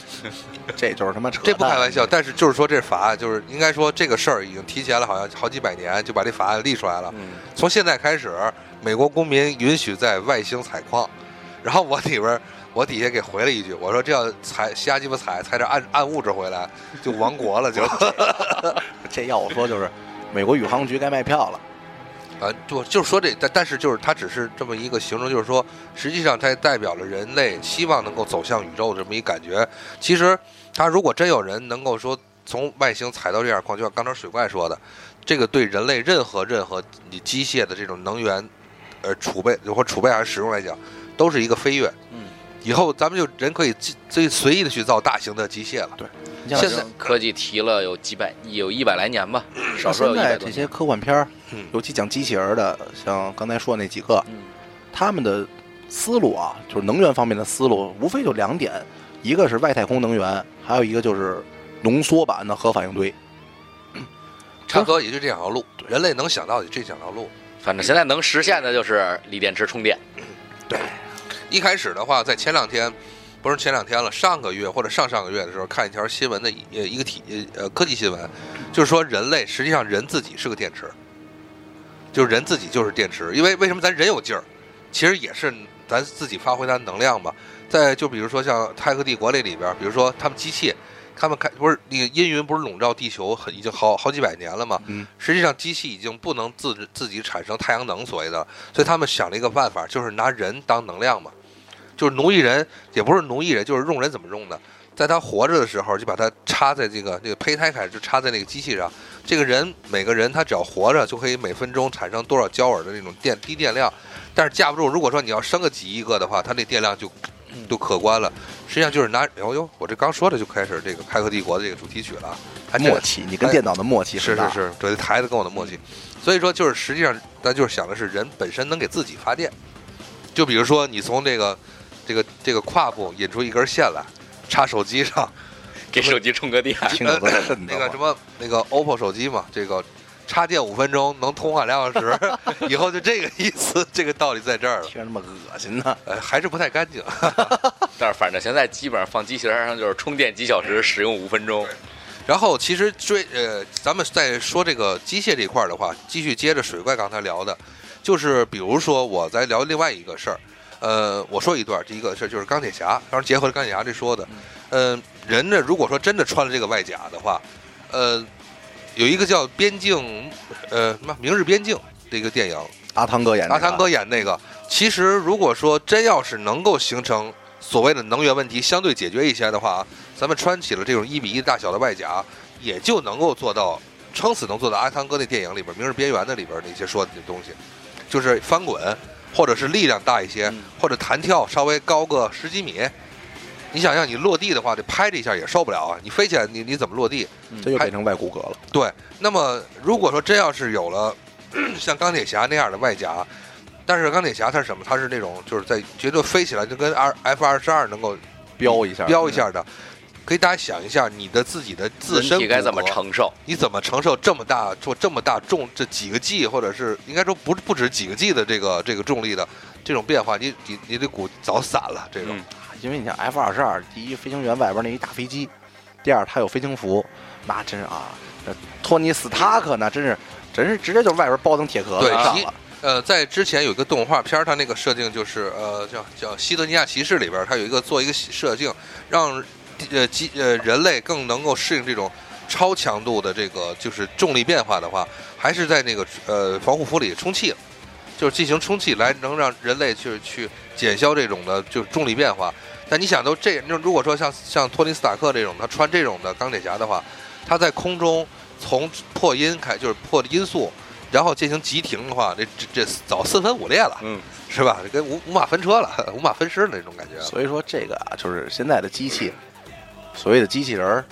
[LAUGHS] 这就是他妈扯淡！这不开玩笑，但是就是说这法案就是应该说这个事儿已经提前了，好像好几百年就把这法案立出来了。嗯，从现在开始，美国公民允许在外星采矿。然后我里边我底下给回了一句，我说这要采瞎鸡巴采，采点暗暗物质回来就亡国了就。[LAUGHS] 这要我说就是，美国宇航局该卖票了。啊，就就是说这，但但是就是它只是这么一个形容，就是说，实际上它代表了人类希望能够走向宇宙这么一感觉。其实，它如果真有人能够说从外星采到这样矿，就像刚才水怪说的，这个对人类任何任何你机械的这种能源，呃储备或储备还是使用来讲，都是一个飞跃。嗯，以后咱们就人可以自最随意的去造大型的机械了。你像现在科技提了有几百，有一百来年吧，少说现在有一百多年。这些科幻片儿嗯，尤其讲机器人儿的，像刚才说那几个，嗯他们的思路啊，就是能源方面的思路，无非就两点，一个是外太空能源，还有一个就是浓缩版的核反应堆。[CLEARS THROAT] 差不多也就这两条路，人类能想到的这两条路。反正现在能实现的就是锂电池充电。对一开始的话，在前两天，不是前两天了，上个月或者上上个月的时候，看一条新闻的一呃一个体呃科技新闻，就是说人类实际上人自己是个电池，就是人自己就是电池。因为为什么咱人有劲儿，其实也是咱自己发挥它的能量嘛。在就比如说像《泰克帝国》那里边，比如说他们机器，他们开不是那个阴云不是笼罩地球很已经好好几百年了嘛？嗯，实际上机器已经不能自自己产生太阳能所谓的，所以他们想了一个办法，就是拿人当能量嘛。就是奴役人，也不是奴役人，就是用人怎么用的？在他活着的时候，就把他插在这个这个胚胎开始就插在那个机器上。这个人每个人他只要活着，就可以每分钟产生多少焦耳的那种电低电量。但是架不住，如果说你要生个几亿个的话，他那电量就就可观了。实际上就是拿，哦呦，我这刚说的就开始这个《开国帝国》的这个主题曲了，还默契，你跟电脑的默契。是是是，对台子跟我的默契。所以说，就是实际上，咱就是想的是人本身能给自己发电。就比如说，你从这个这个这个胯部引出一根线来，插手机上，[LAUGHS] 给手机充个电，那个什么那个 OPPO 手机嘛，这个插电五分钟能通话两小时，[LAUGHS] 以后就这个意思，这个道理在这儿了。听着那么恶心呢。呃，还是不太干净。[LAUGHS] 但是反正现在基本上放机器人上就是充电几小时，使用五分钟。然后其实追呃，咱们再说这个机械这一块儿的话，继续接着水怪刚才聊的，就是比如说我在聊另外一个事儿，呃，我说一段，第一个事就是钢铁侠，当然结合着钢铁侠这说的，嗯、人呢如果说真的穿了这个外甲的话，呃，有一个叫《边境》呃什么《明日边境》的一个电影，阿汤哥演的，阿汤哥演那个，其实如果说真要是能够形成所谓的能源问题相对解决一些的话，咱们穿起了这种一比一大小的外甲，也就能够做到撑死能做到阿汤哥那电影里边《明日边缘》的里边那些说的东西，就是翻滚，或者是力量大一些，嗯或者弹跳稍微高个十几米。你想想，你落地的话，得拍这一下也受不了啊！你飞起来，你你怎么落地？这就变成外骨骼了。对，那么如果说真要是有了 [CLEARS THROAT] 像钢铁侠那样的外甲，但是钢铁侠它是什么？它是那种就是在绝对飞起来就跟 R F 二十二能够飙一下，飙一下的。可以大家想一下，你的自己的自身体该怎么承受？你怎么承受这么大做这么大重这几个 G，或者是应该说不不止几个 G 的这个这个重力的这种变化？你你你的骨早散了这种。嗯因为你像 F 二十二，第一飞行员外边那一大飞机，第二它有飞行服，那真是啊，这托尼斯塔克那真是真是直接就外边包层铁壳子对其上了。呃，在之前有一个动画片儿，它那个设定就是呃，叫叫《西德尼亚骑士》里边儿，它有一个做一个设定，让呃机呃人类更能够适应这种超强度的这个就是重力变化的话，还是在那个呃防护服里充气，就是进行充气来能让人类去去减消这种的就是重力变化。但你想都这，那如果说像像托尼斯塔克这种，他穿这种的钢铁侠的话，他在空中从破音开就是破的音速。然后进行急停的话，这这这早四分五裂了，嗯，是吧？跟五五马分车了，[LAUGHS] 五马分尸的那种感觉。所以说这个啊，就是现在的机器，所谓的机器人儿，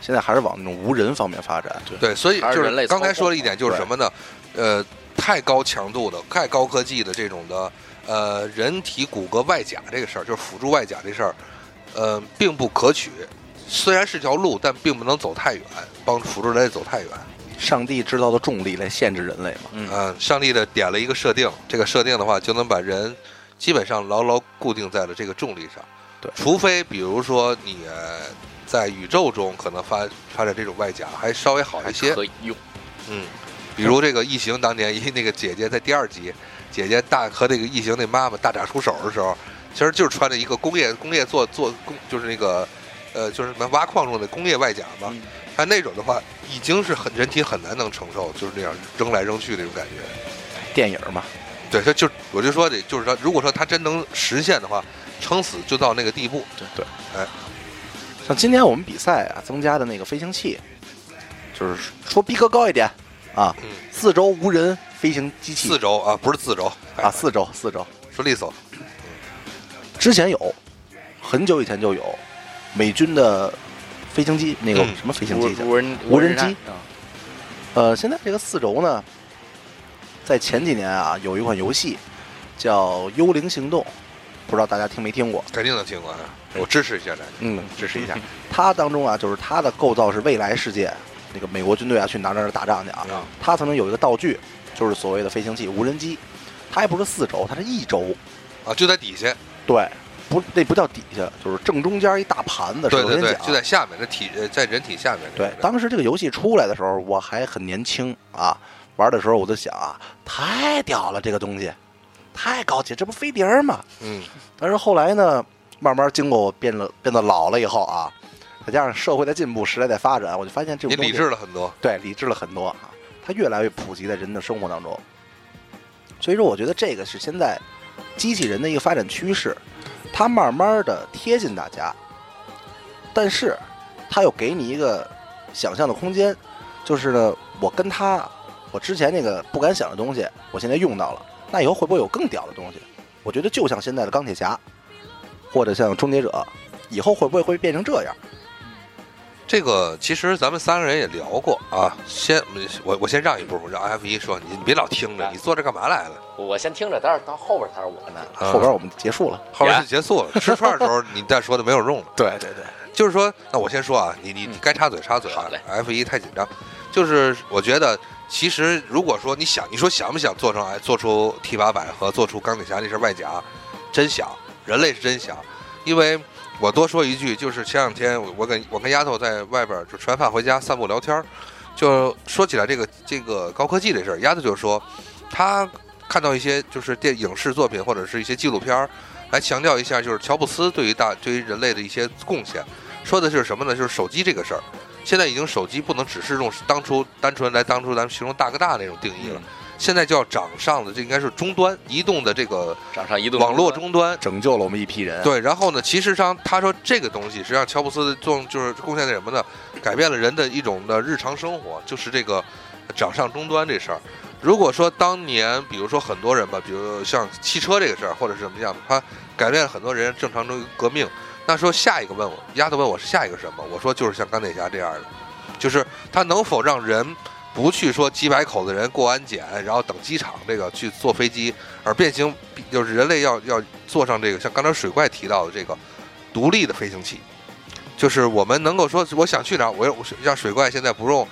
现在还是往那种无人方面发展。对，所以就是人类刚才说了一点，就是什么呢？呃，太高强度的、太高科技的这种的，呃，人体骨骼外甲这个事儿，就是辅助外甲这事儿，呃，并不可取。虽然是条路，但并不能走太远，帮辅助人类走太远。上帝制造的重力来限制人类嘛。嗯嗯、上帝的点了一个设定，这个设定的话，就能把人基本上牢牢固定在了这个重力上。对除非比如说你呃在宇宙中可能发发展这种外甲，还稍微好一些。可以用。嗯，比如这个异形当年一那个姐姐在第二集，姐姐大和这个异形那妈妈大打出手的时候，其实就是穿着一个工业工业做做工，就是那个呃就是什么挖矿用的工业外甲嘛。嗯它那种的话，已经是很人体很难能承受，就是那样扔来扔去那种感觉。电影嘛，对，他就我就说得，就是说，如果说他真能实现的话，撑死就到那个地步。对。对，哎，像今天我们比赛啊，增加的那个飞行器，就是说逼格高一点啊，嗯，四轴无人飞行机器。四轴啊，不是四轴啊，，四轴四轴，说利索。之前有，很久以前就有美军的飞行机，那个嗯。什么飞行机去无无人无人战机呃，现在这个四轴呢，在前几年啊，有一款游戏叫《幽灵行动》，不知道大家听没听过？肯定能听过啊，我支持一下咱。嗯，支持一下。[LAUGHS] 它当中啊，就是它的构造是未来世界，那个美国军队啊去哪哪哪打仗去啊，嗯它曾经有一个道具，就是所谓的飞行器无人机，它还不是四轴，它是一轴，啊，就在底下，对，不，那不叫底下，就是正中间一大盘子，对对对，就在下面，那体呃在人体下面。对。，当时这个游戏出来的时候，我还很年轻啊，玩的时候我就想啊，太屌了，这个东西太高级，这不飞碟儿吗？嗯，但是后来呢，慢慢经过我变了变得老了以后啊，再加上社会的进步、时代在发展，我就发现这你理种东西智了很多。对理智了很多啊，它越来越普及在人的生活当中。所以说，我觉得这个是现在机器人的一个发展趋势，它慢慢的贴近大家，但是它又给你一个想象的空间，就是呢，我跟它，我之前那个不敢想的东西，我现在用到了，那以后会不会有更屌的东西？我觉得就像现在的钢铁侠，或者像终结者，以后会不会会变成这样？这个其实咱们三个人也聊过啊。先我我先让一步，我让 F 一说，你你别老听着，你坐这干嘛来了？我先听着，待会儿到后边才是我呢。啊后边我们结束了。后边就结束了。吃串的时候你再说就没有用了。对对对，[LAUGHS] 就是说，那我先说啊，你你你该插嘴插嘴啊好嘞。F 一太紧张，就是我觉得，其实如果说你想，你说想不想做成哎做出 T 八百和做出钢铁侠那身外甲，真想，人类是真想。因为我多说一句，就是前两天我我跟我跟丫头在外边就吃完饭回家散步聊天，就说起来这个这个高科技这事儿，丫头就说她看到一些就是电影视作品或者是一些纪录片儿，来强调一下就是乔布斯对于大对于人类的一些贡献，说的是什么呢？就是手机这个事儿。现在已经手机不能只是用当初单纯来当初咱们形容大哥大那种定义了，现在叫掌上的，这应该是终端移动的这个掌上移动网络终端。拯救了我们一批人。对，然后呢，其实上他说这个东西，实际上乔布斯作用就是贡献的什么呢？改变了人的一种的日常生活，就是这个掌上终端这事儿。如果说当年，比如说很多人吧，比如像汽车这个事儿，或者是什么样，他改变了很多人正常中革命。那说下一个问我，丫头问我是下一个什么？我说就是像钢铁侠这样的，就是他能否让人不去说几百口子人过安检，然后等机场这个去坐飞机，而变形就是人类要要坐上这个像刚才水怪提到的这个独立的飞行器，就是我们能够说我想去哪儿，我我让水怪现在不用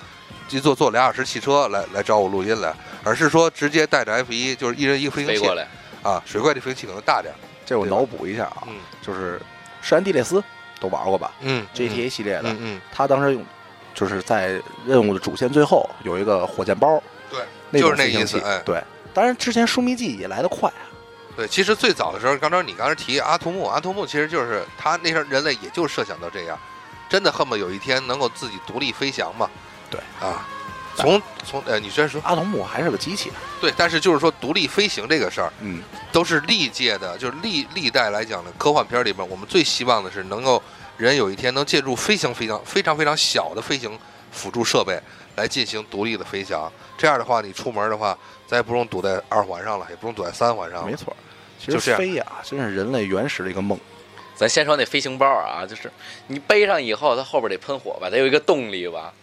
一坐坐俩小时汽车来来找我录音来，而是说直接带着 F 一就是一人一个飞行器飞过来，啊，水怪这飞行器可能大点儿，这我脑补一下啊，嗯就是山地列斯都玩过吧嗯？GTA 系列的，嗯嗯，他当时用就是在任务的主线最后有一个火箭包，对，那就是那意思哎。对，当然之前疏密记也来得快啊，对，其实最早的时候，刚才你刚才提阿图木，阿图木其实就是他那时候人类也就设想到这样，真的恨不得有一天能够自己独立飞翔嘛。对。啊，从从呃，你先说阿童木还是个机器，对，但是就是说独立飞行这个事儿，嗯，都是历届的，就是历历代来讲的科幻片里边，我们最希望的是能够人有一天能借助飞行非常非常非常小的飞行辅助设备来进行独立的飞翔。这样的话，你出门的话，咱也不用堵在二环上了，也不用堵在三环上了没。错。其实飞呀，真是人类原始的一个梦。咱先说那飞行包啊，就是你背上以后，它后边得喷火吧，得有一个动力吧，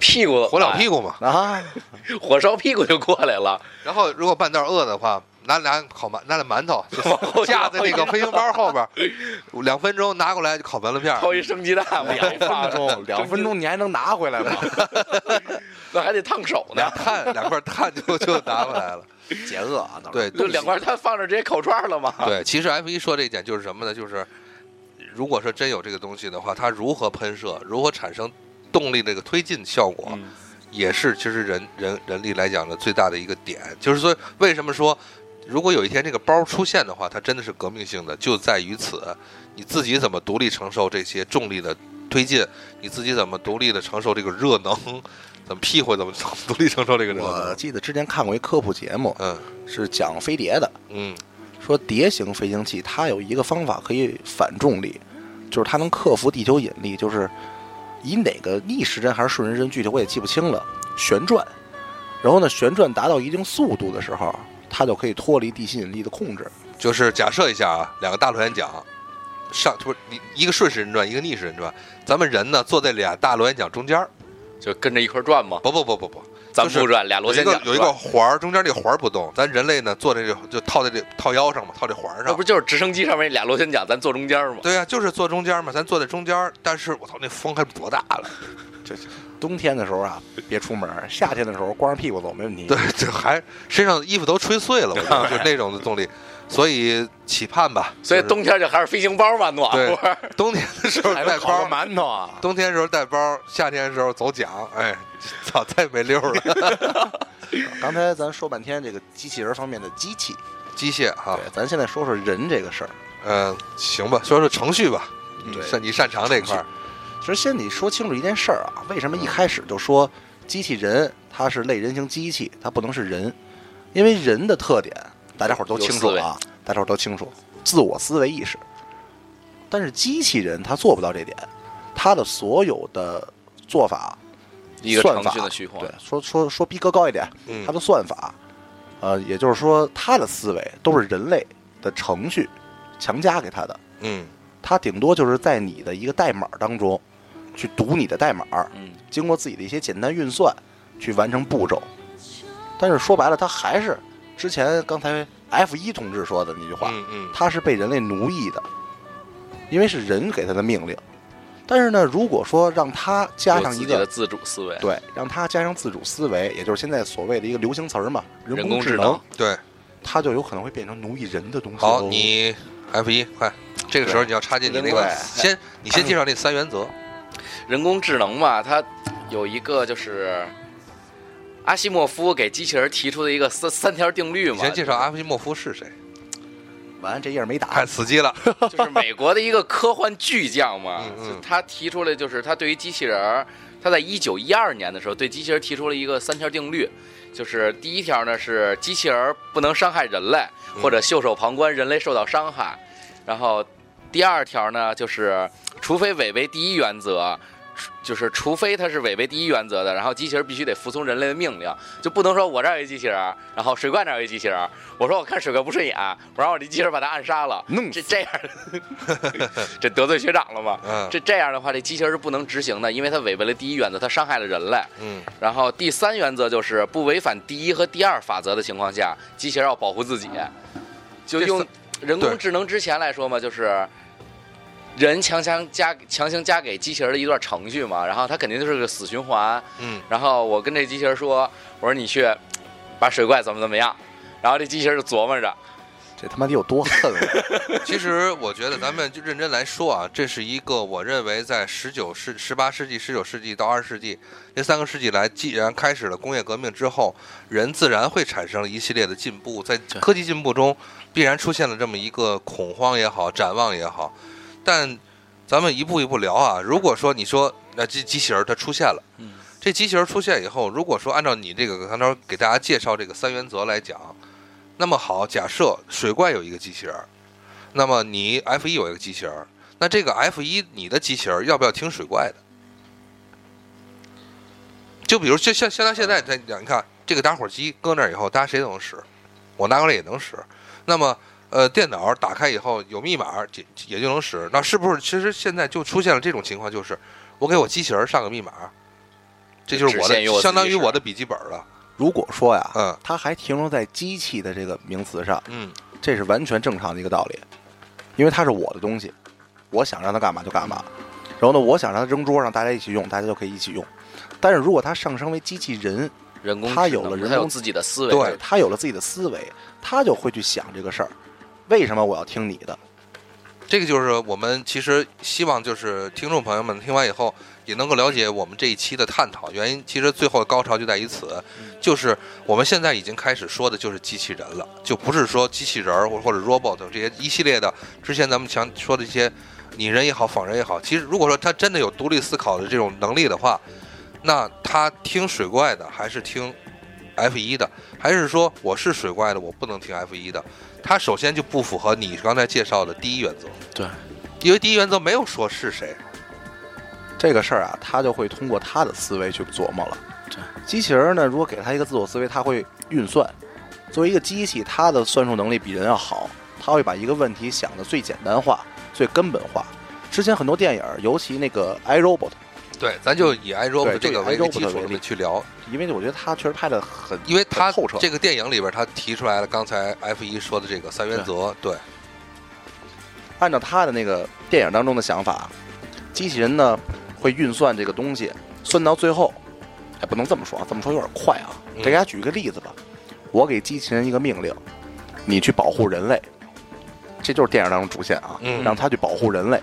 屁股火燎屁股嘛，啊，[LAUGHS] 火烧屁股就过来了，然后如果半道饿的话，拿俩烤馒，拿俩馒头 [LAUGHS] 就往后架在那个飞行包后边，两分钟拿过来就烤馒头片儿。掏一生鸡蛋往两分钟，两分钟你还能拿回来吗？[LAUGHS] 那还得烫手俩呢。碳两块碳就就拿回来了。解饿啊，对，就两块碳放着直接烤串了嘛？对，其实 F 一说这一点就是什么呢？就是如果说真有这个东西的话，它如何喷射，如何产生动力这个推进效果，嗯也是其实人人人力来讲的最大的一个点。就是说，为什么说如果有一天这个包出现的话，它真的是革命性的，就在于此，你自己怎么独立承受这些重力的推进，你自己怎么独立的承受这个热能，怎么屁股怎么独立承受这个热我？记得之前看过一科普节目，嗯是讲飞碟的，嗯说碟形飞行器它有一个方法可以反重力，就是它能克服地球引力，就是以哪个逆时针还是顺时针，具体我也记不清了，旋转，然后呢旋转达到一定速度的时候，它就可以脱离地心引力的控制。就是假设一下啊，两个大螺旋桨上，不是一个顺时针转，一个逆时针转，咱们人呢坐在俩大螺旋桨中间儿，就跟着一块儿转嘛，不不不不不，就是咱不转，俩螺旋桨有一个环儿，中间这个环儿不动，咱人类呢坐在这就套在这套腰上嘛，套这环儿上那不。就是直升机上面俩螺旋桨，咱坐中间吗？对呀、就是坐中间嘛，咱坐在中间，但是我操，那风还多大了？冬天的时候啊，别出门；夏天的时候光着屁股走没问题。对，这还身上衣服都吹碎了，我 [LAUGHS] 就那种的动力，所以期盼吧。所以冬天就还是飞行包嘛，暖对和。冬天的时候带包，馒头啊！冬天的时候带包，夏天的时候走桨，哎，操，太没溜儿了。[LAUGHS] 刚才咱说半天这个机器人方面的机器，机械哈对，，咱现在说说人这个事儿。嗯，行吧，说说程序吧，嗯对擅你擅长这块儿，其实先得说清楚一件事儿啊，为什么一开始就说机器人它是类人形机器，它不能是人？因为人的特点大家伙儿都清楚啊，大家伙儿都清楚，自我思维意识。但是机器人它做不到这点，它的所有的做法、一个程算法序的虚幻对，，说说说逼格高一点，嗯它的算法，呃，也就是说它的思维都是人类的程序强加给它的。嗯它顶多就是在你的一个代码当中去读你的代码，嗯，经过自己的一些简单运算去完成步骤。但是说白了，它还是之前刚才 F 一同志说的那句话，嗯嗯，它是被人类奴役的，因为是人给他的命令。但是呢，如果说让他加上一个自自主思维，对，让他加上自主思维，也就是现在所谓的一个流行词儿嘛，人人工智智能。对，他就有可能会变成奴役人的东西。好，你 F 一快，这个时候你要插进你那个，先你先介绍那三原则。人工智能嘛，它有一个就是阿西莫夫给机器人提出的一个三三条定律嘛，先介绍阿西莫夫是谁？完这页没打太，刺激了。[LAUGHS] 就是美国的一个科幻巨匠嘛嗯，嗯他提出了就是他对于机器人儿，他在一九一二年的时候对机器人提出了一个三条定律，就是第一条呢是机器人不能伤害人类嗯或者袖手旁观人类受到伤害，然后第二条呢就是除非违背第一原则。就是，除非它是违背第一原则的，然后机器人必须得服从人类的命令，就不能说我这儿有一机器人，然后水怪那儿有一机器人，我说我看水怪不顺眼，我让我这机器人把它暗杀了，弄这这样，[LAUGHS] 这得罪学长了吗？嗯这这样的话，这机器人是不能执行的，因为它违背了第一原则，它伤害了人类。嗯然后第三原则就是不违反第一和第二法则的情况下，机器人要保护自己。就用人工智能之前来说嘛，就是人强强加强行加给机器人的一段程序嘛，然后它肯定就是个死循环。嗯，然后我跟这机器人说，我说你去把水怪怎么怎么样，然后这机器人就琢磨着，这他妈得有多恨啊！[LAUGHS] 其实我觉得咱们就认真来说啊，这是一个我认为在十九世、十八世纪、十九世纪到二十世纪这三个世纪来，既然开始了工业革命之后，人自然会产生一系列的进步，在科技进步中必然出现了这么一个恐慌也好，展望也好。但咱们一步一步聊啊，如果说你说那机机器人它出现了，嗯，这机器人出现以后，如果说按照你这个刚才给大家介绍这个三原则来讲，那么好，假设水怪有一个机器人，那么你 F 一有一个机器人，那这个 F 一你的机器人要不要听水怪的？就比如就像像到现在，咱讲，你看这个打火机搁那儿以后，大家谁都能使，我拿过来也能使。那么呃，电脑打开以后有密码也也就能使。那是不是其实现在就出现了这种情况，就是我给我机器人上个密码，这就是我的相当于我的笔记本了。如果说呀，嗯它还停留在机器的这个名词上，嗯这是完全正常的一个道理，因为它是我的东西，我想让它干嘛就干嘛。然后呢，我想让它扔桌上，大家一起用，大家就可以一起用。但是如果它上升为机器人，人工它智能它有有了人工自己的思维，对它有了自己的思维，它就会去想这个事儿，为什么我要听你的？这个就是我们其实希望就是听众朋友们听完以后也能够了解我们这一期的探讨原因。其实最后的高潮就在于此，就是我们现在已经开始说的就是机器人了，就不是说机器人儿或或者 robot 这些一系列的之前咱们强说的一些拟人也好仿人也好。其实如果说他真的有独立思考的这种能力的话，那他听水怪的还是听 F 一的，还是说我是水怪的我不能听 F 一的？它首先就不符合你刚才介绍的第一原则。对，因为第一原则没有说是谁。这个事儿啊，他就会通过他的思维去琢磨了。对，机器人呢，如果给他一个自我思维，他会运算。作为一个机器，它的算术能力比人要好，他会把一个问题想的最简单化、最根本化。之前很多电影，尤其那个《I Robot》，对，咱就以 iRobot 这个为基础我为去聊，因为我觉得他确实拍的很，因为他很透彻。这个电影里边他提出来了刚才 F 一说的这个三原则，对，按照他的那个电影当中的想法，机器人呢会运算这个东西，算到最后，哎，不能这么说啊，这么说有点快啊。嗯给大家举一个例子吧，我给机器人一个命令，你去保护人类，这就是电影当中主线啊，嗯让他去保护人类。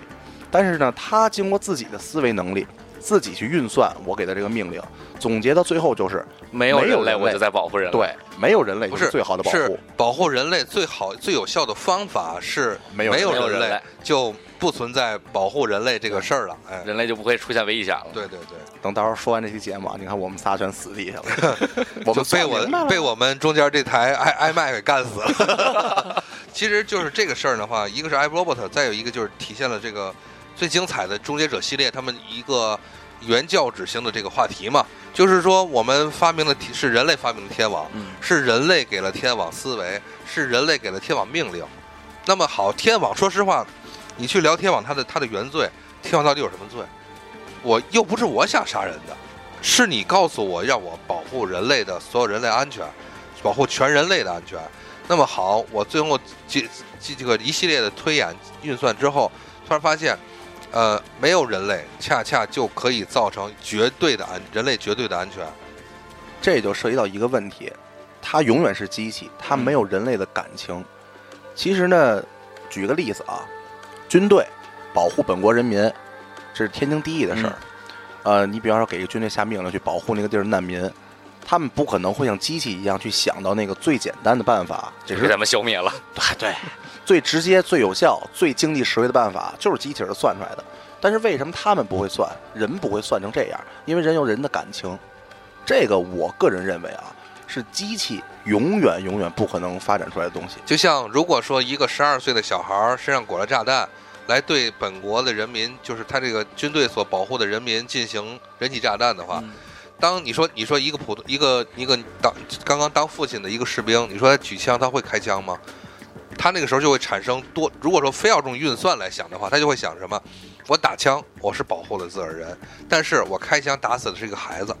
但是呢，他经过自己的思维能力，自己去运算我给的这个命令，总结到最后就是，没有人类，我就在保护人类。对，没有人类不就是最好的保是护。保护人类最好最有效的方法是没有没有人类就不存在保护人类这个事儿了，哎，人类就不会出现危险了。对对对，等到时候说完这期节目啊，你看我们仨全死地下了，[LAUGHS] 我们就被我被我们中间这台 i iMac 给干死了。[LAUGHS] 其实就是这个事儿的话，一个是 iRobot，再有一个就是体现了这个最精彩的终结者系列他们一个原教旨性的这个话题嘛，就是说我们发明了是人类发明的天网，嗯，是人类给了天网思维，是人类给了天网命令。那么好，天网说实话，你去聊天网它的它的原罪，天网到底有什么罪？我又不是我想杀人的，是你告诉我让我保护人类的所有人类安全，保护全人类的安全。那么好，我最后这这这个一系列的推演运算之后，突然发现，呃，没有人类，恰恰就可以造成绝对的安人类绝对的安全。这就涉及到一个问题，它永远是机器，它没有人类的感情。其实呢，举个例子啊，军队保护本国人民，这是天经地义的事儿。呃，你比方说给一个军队下命令去保护那个地儿的难民，他们不可能会像机器一样去想到那个最简单的办法，这是给他们消灭了。对对，最直接、最有效、最经济实惠的办法就是机器人算出来的。但是为什么他们不会算，人不会算成这样？因为人有人的感情。这个我个人认为啊，是机器永远永远不可能发展出来的东西。就像如果说一个十二岁的小孩儿身上裹了炸弹，来对本国的人民，就是他这个军队所保护的人民进行人体炸弹的话，当你说你说一个普通一个一个当刚刚当父亲的一个士兵，你说他举枪他会开枪吗？他那个时候就会产生多，如果说非要用运算来想的话，他就会想什么？我打枪我是保护了自个儿人，但是我开枪打死的是一个孩子。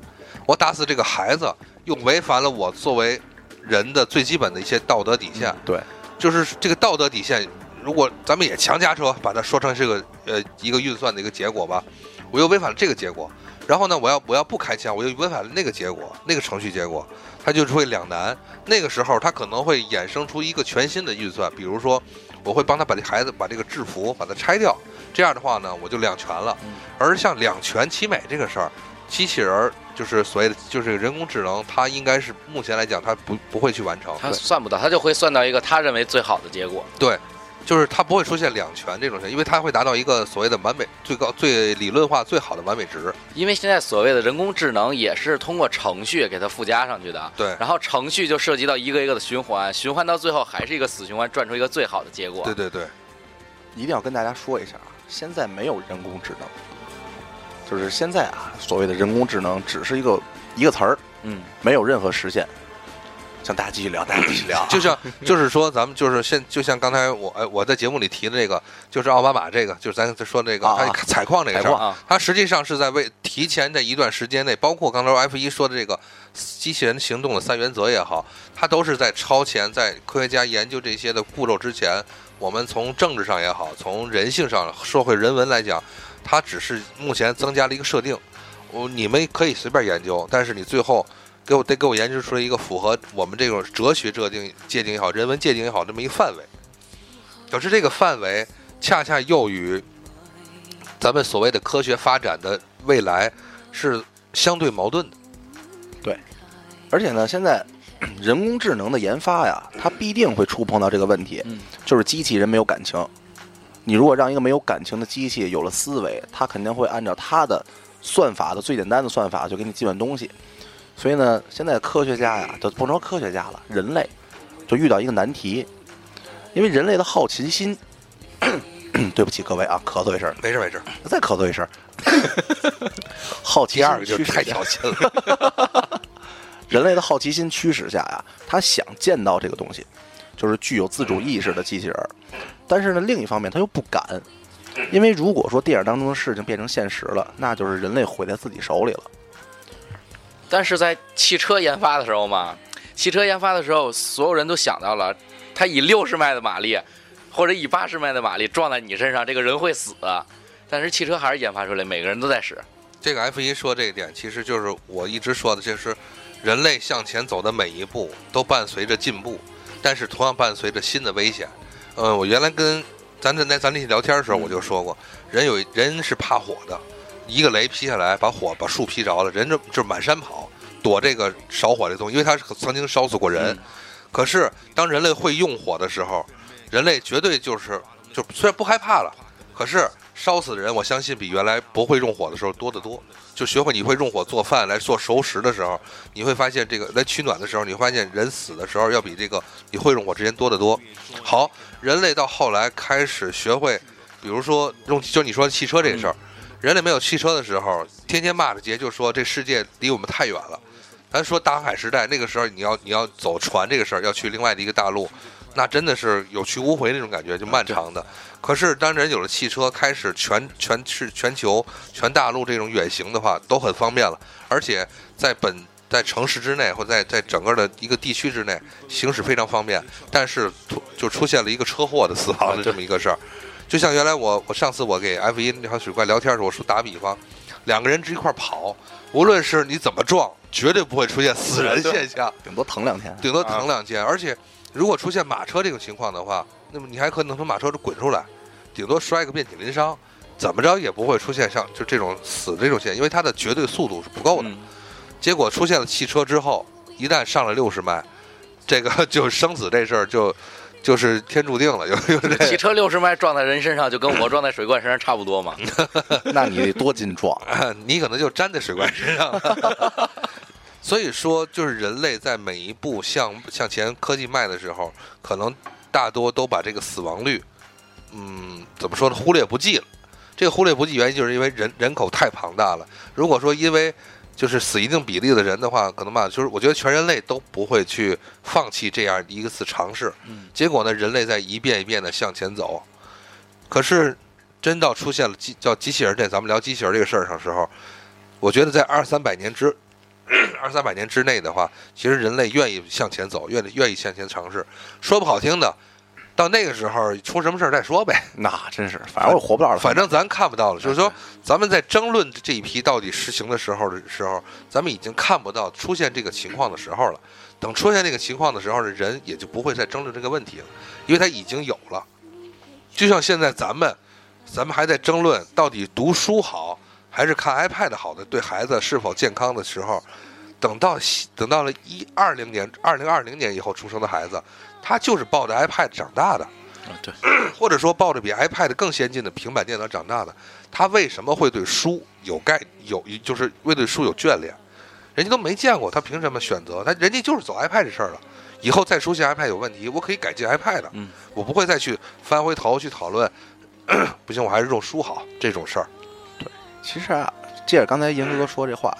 我打死这个孩子，又违反了我作为人的最基本的一些道德底线。对，就是这个道德底线，如果咱们也强加车把它说成是个呃一个运算的一个结果吧，我又违反了这个结果，然后呢，我要我要不开枪，我就违反了那个结果，那个程序结果，它就是会两难。那个时候，它可能会衍生出一个全新的运算，比如说，我会帮他把这孩子把这个制服把它拆掉，这样的话呢，我就两全了。而像两全其美这个事儿，机器人儿。就是所谓的，就是人工智能，它应该是目前来讲，它不不会去完成，它算不到，它就会算到一个他认为最好的结果。对，就是它不会出现两全这种情因为它会达到一个所谓的完美、最高、最理论化、最好的完美值。因为现在所谓的人工智能也是通过程序给它附加上去的。对，然后程序就涉及到一个一个的循环，循环到最后还是一个死循环，转出一个最好的结果。对对对，一定要跟大家说一下啊，现在没有人工智能。就是现在啊，所谓的人工智能只是一个一个词儿，嗯，没有任何实现。向大家继续聊，大家继续聊。就像就是说，咱们就是现就像刚才我我在节目里提的这个，就是奥巴马这个，就是咱说这个他采矿这个事儿，他实际上是在为提前的一段时间内，包括刚才 F 一说的这个机器人行动的三原则也好，他都是在超前，在科学家研究这些的步骤之前，我们从政治上也好，从人性上、社会人文来讲。它只是目前增加了一个设定，我你们可以随便研究，但是你最后给我得给我研究出来一个符合我们这种哲学界定界定也好，人文界定也好这么一个范围。可是这个范围恰恰又与咱们所谓的科学发展的未来是相对矛盾的。对，而且呢，现在 [CLEARS THROAT] 人工智能的研发呀，它必定会触碰到这个问题，就是机器人没有感情。你如果让一个没有感情的机器有了思维，它肯定会按照它的算法的最简单的算法就给你计算东西。所以呢，现在科学家呀，就不能说科学家了，人类就遇到一个难题，因为人类的好奇心。[CLEARS THROAT] 对不起各位啊，咳嗽一声，没事没事，再咳嗽一声。[LAUGHS] 好奇二个就太挑衅了。[LAUGHS] 人类的好奇心驱使下呀，他想见到这个东西，就是具有自主意识的机器人。但是呢，另一方面他又不敢，因为如果说电影当中的事情变成现实了，那就是人类毁在自己手里了。但是在汽车研发的时候嘛，汽车研发的时候，所有人都想到了，它以六十迈的马力，或者以八十迈的马力撞在你身上，这个人会死。但是汽车还是研发出来，每个人都在使。这个 F 一说这一点，其实就是我一直说的，就是人类向前走的每一步都伴随着进步，但是同样伴随着新的危险。嗯，我原来跟咱在那咱那起聊天的时候，我就说过，人有人是怕火的，一个雷劈下来，把火把树劈着了，人就就满山跑，躲这个烧火这东西，因为它曾经烧死过人。可是当人类会用火的时候，人类绝对就是就虽然不害怕了，可是。烧死的人，我相信比原来不会用火的时候多得多。就学会你会用火做饭来做熟食的时候，你会发现这个来取暖的时候，你会发现人死的时候要比这个你会用火之前多得多。好，人类到后来开始学会，比如说用，就你说汽车这个事儿，人类没有汽车的时候，天天骂着街，就说这世界离我们太远了。咱说大航海时代那个时候，你要你要走船这个事儿，要去另外的一个大陆。那真的是有去无回那种感觉，就漫长的。可是当人有了汽车，开始全全是全球全大陆这种远行的话，都很方便了。而且在本在城市之内或在在整个的一个地区之内行驶非常方便。但是就出现了一个车祸的死亡的这么一个事儿。就像原来我我上次我给 F 一那条水怪聊天的时候，我说打比方，两个人一块跑，无论是你怎么撞，绝对不会出现死人 [LAUGHS] 现象，顶多疼两天，顶多疼两天，而且。如果出现马车这种情况的话，那么你还可能从马车中滚出来，顶多摔个遍体鳞伤，怎么着也不会出现像就这种死这种现象，因为它的绝对速度是不够的。嗯结果出现了汽车之后，一旦上了六十迈，这个就生死这事儿就就是天注定了，有有这汽车六十迈撞在人身上，就跟我撞在水罐身上差不多嘛。[LAUGHS] 那你得多斤撞。[LAUGHS] 你可能就粘在水罐身上了。[LAUGHS] 所以说，就是人类在每一步向向前科技迈的时候，可能大多都把这个死亡率，嗯，怎么说呢，忽略不计了。这个忽略不计原因就是因为人人口太庞大了。如果说因为就是死一定比例的人的话，可能吧，就是我觉得全人类都不会去放弃这样一次尝试。嗯结果呢，人类在一遍一遍的向前走。可是，真到出现了机叫机器人这，咱们聊机器人这个事儿上时候，我觉得在二三百年之 [CLEARS THROAT] 二三百年之内的话，其实人类愿意向前走，愿意愿意向前尝试。说不好听的，到那个时候出什么事儿再说呗。[LAUGHS] 那真是，反正我活不到了。反正咱看不到了，就是说，咱们在争论这一批到底实行的时候的时候，咱们已经看不到出现这个情况的时候了。等出现这个情况的时候，人也就不会再争论这个问题了，因为他已经有了。就像现在咱们，咱们还在争论到底读书好还是看 iPad 好的，对孩子是否健康的时候，等到等到了一二零年、二零二零年以后出生的孩子，他就是抱着 iPad 长大的。啊对，[CLEARS THROAT] 或者说抱着比 iPad 更先进的平板电脑长大的，他为什么会对书有概有就是会对书有眷恋？人家都没见过，他凭什么选择？他人家就是走 iPad 这事儿了。以后再出现 iPad 有问题，我可以改进 iPad，嗯我不会再去翻回头去讨论。[CLEARS THROAT] 不行，我还是用书好这种事儿。对其实啊，借着刚才银哥说这话，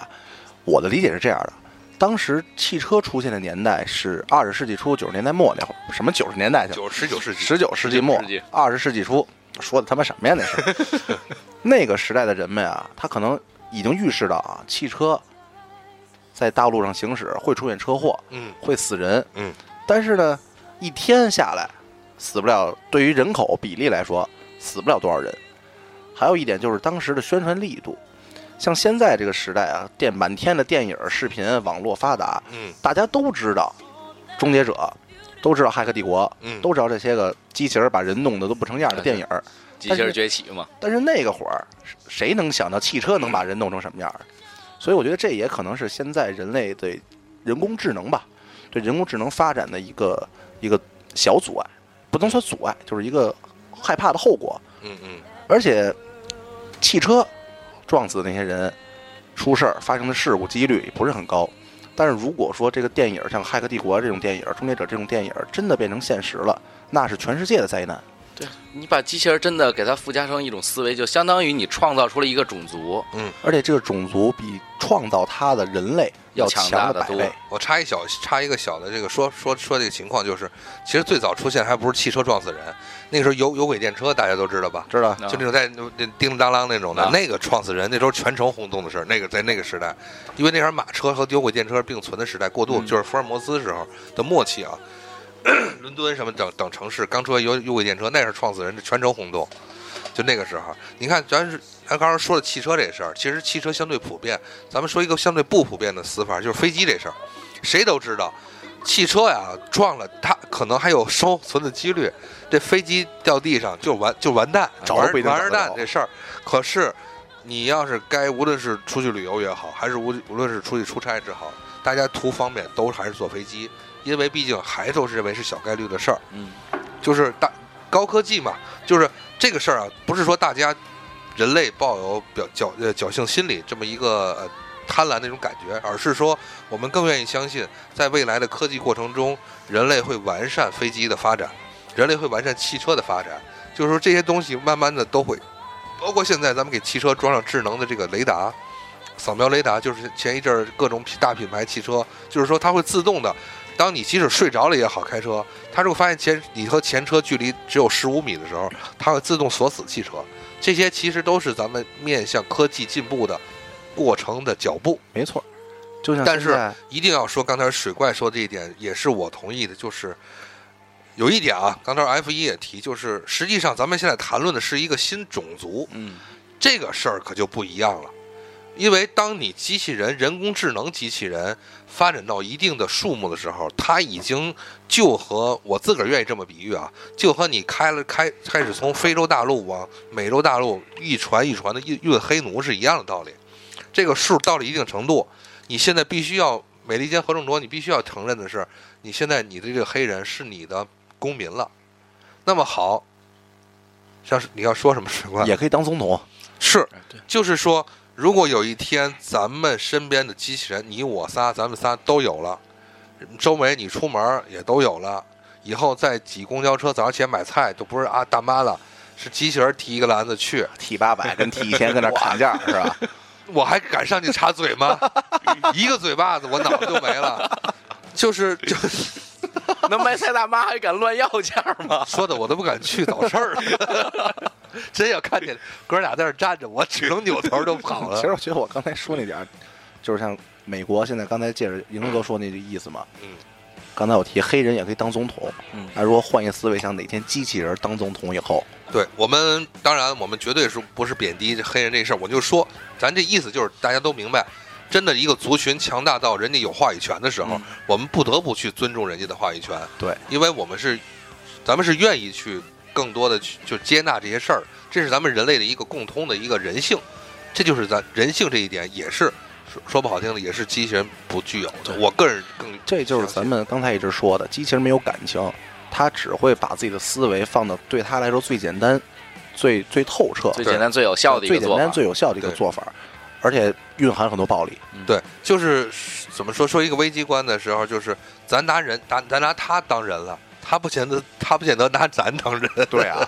我的理解是这样的：当时汽车出现的年代是二十世纪初九十年代末那会儿，什么九十年代去了？九十九世纪，十九世纪末19世纪，二十世纪初，说的他妈什么呀？那是 [LAUGHS] 那个时代的人们啊，他可能已经预示到啊，汽车在大路上行驶会出现车祸，嗯会死人。嗯，但是呢，一天下来死不了，对于人口比例来说，死不了多少人。还有一点就是当时的宣传力度，像现在这个时代啊，电满天的电影、视频、网络发达，嗯大家都知道《终结者》，都知道《骇客帝国》，嗯，都知道这些个机器人把人弄得都不成样的电影儿。[LAUGHS] 机器人崛起嘛。但是那个会儿，谁能想到汽车能把人弄成什么样儿？所以我觉得这也可能是现在人类对人工智能吧，对人工智能发展的一个一个小阻碍，不能说阻碍，就是一个害怕的后果。嗯嗯而且，汽车撞死的那些人出事儿发生的事故几率也不是很高。但是如果说这个电影像《骇客帝国》这种电影，《终结者》这种电影真的变成现实了，那是全世界的灾难。对你把机器人真的给它附加成一种思维，就相当于你创造出了一个种族。嗯而且这个种族比创造它的人类要强大的多强百倍。我插一小插一个小的这个说说说这个情况，就是其实最早出现还不是汽车撞死人，那个时候有有轨电车，大家都知道吧？知道？啊就那种在叮叮当啷那种的，啊那个撞死人，那时候全城轰动的事儿。那个在那个时代，因为那时候马车和有轨电车并存的时代，过渡嗯就是福尔摩斯时候的末期啊。伦敦什么等等城市刚出来有有轨电车，那是撞死人，的全城轰动。就那个时候，你看，咱是咱刚刚说的汽车这事儿，其实汽车相对普遍。咱们说一个相对不普遍的死法，就是飞机这事儿。谁都知道，汽车呀撞了，它可能还有生存的几率。这飞机掉地上就完就完蛋，完找不一定完儿找得着蛋这事儿。可是，你要是该无论是出去旅游也好，还是无无论是出去出差也好，大家图方便都还是坐飞机，因为毕竟还都是认为是小概率的事儿。嗯，就是大高科技嘛，就是这个事儿啊，不是说大家人类抱有表侥呃侥幸心理这么一个呃贪婪的那种感觉，而是说我们更愿意相信，在未来的科技过程中，人类会完善飞机的发展，人类会完善汽车的发展，就是说这些东西慢慢的都会，包括现在咱们给汽车装上智能的这个雷达。扫描雷达就是前一阵儿各种大品牌汽车，就是说它会自动的，当你即使睡着了也好开车，它如果发现前你和前车距离只有十五米的时候，它会自动锁死汽车。这些其实都是咱们面向科技进步的过程的脚步。没错，就像但是一定要说，刚才水怪说这一点也是我同意的，就是有一点啊，刚才 F 一也提，就是实际上咱们现在谈论的是一个新种族，嗯，这个事儿可就不一样了。因为当你机器人、人工智能机器人发展到一定的数目的时候，它已经就和我自个儿愿意这么比喻啊，就和你开了开开始从非洲大陆往美洲大陆一船一船的运运黑奴是一样的道理。这个数到了一定程度，你现在必须要美利坚合众国，你必须要承认的是，你现在你的这个黑人是你的公民了。那么好，像是你要说什么水怪也可以当总统。是就是说，如果有一天咱们身边的机器人，你我仨，咱们仨都有了，周围你出门也都有了，以后再挤公交车，早上起来买菜都不是啊大妈了，是机器人提一个篮子去，提八百跟提一千跟那砍价是吧？我还敢上去插嘴吗？[LAUGHS] 一个嘴巴子，我脑子就没了。就是就是那卖菜大妈还敢乱要价吗？说的我都不敢去找事儿，[LAUGHS] 真要看见哥俩在那站着，我只能扭头就跑了。其实我觉得我刚才说那点儿，就是像美国现在刚才借着迎哥说那个意思嘛。嗯。刚才我提黑人也可以当总统，嗯那如果换一个思维，想哪天机器人当总统以后，对我们，当然我们绝对是不是贬低这黑人这事儿，我就说，咱这意思就是大家都明白，真的一个族群强大到人家有话语权的时候，嗯我们不得不去尊重人家的话语权，对，因为我们是，咱们是愿意去更多的去就接纳这些事儿，这是咱们人类的一个共通的一个人性，这就是咱人性这一点也是说说不好听的，也是机器人不具有的。我个人更这就是咱们刚才一直说的，机器人没有感情，它只会把自己的思维放到对他来说最简单、最最透彻、最简单、最有效的一最简单、个做法。最有效的一个做法，而且蕴含很多暴力。对，就是怎么说说一个危机观的时候，就是咱拿人，咱咱拿他当人了，他不见得他不见得拿咱当人。[LAUGHS] 对啊，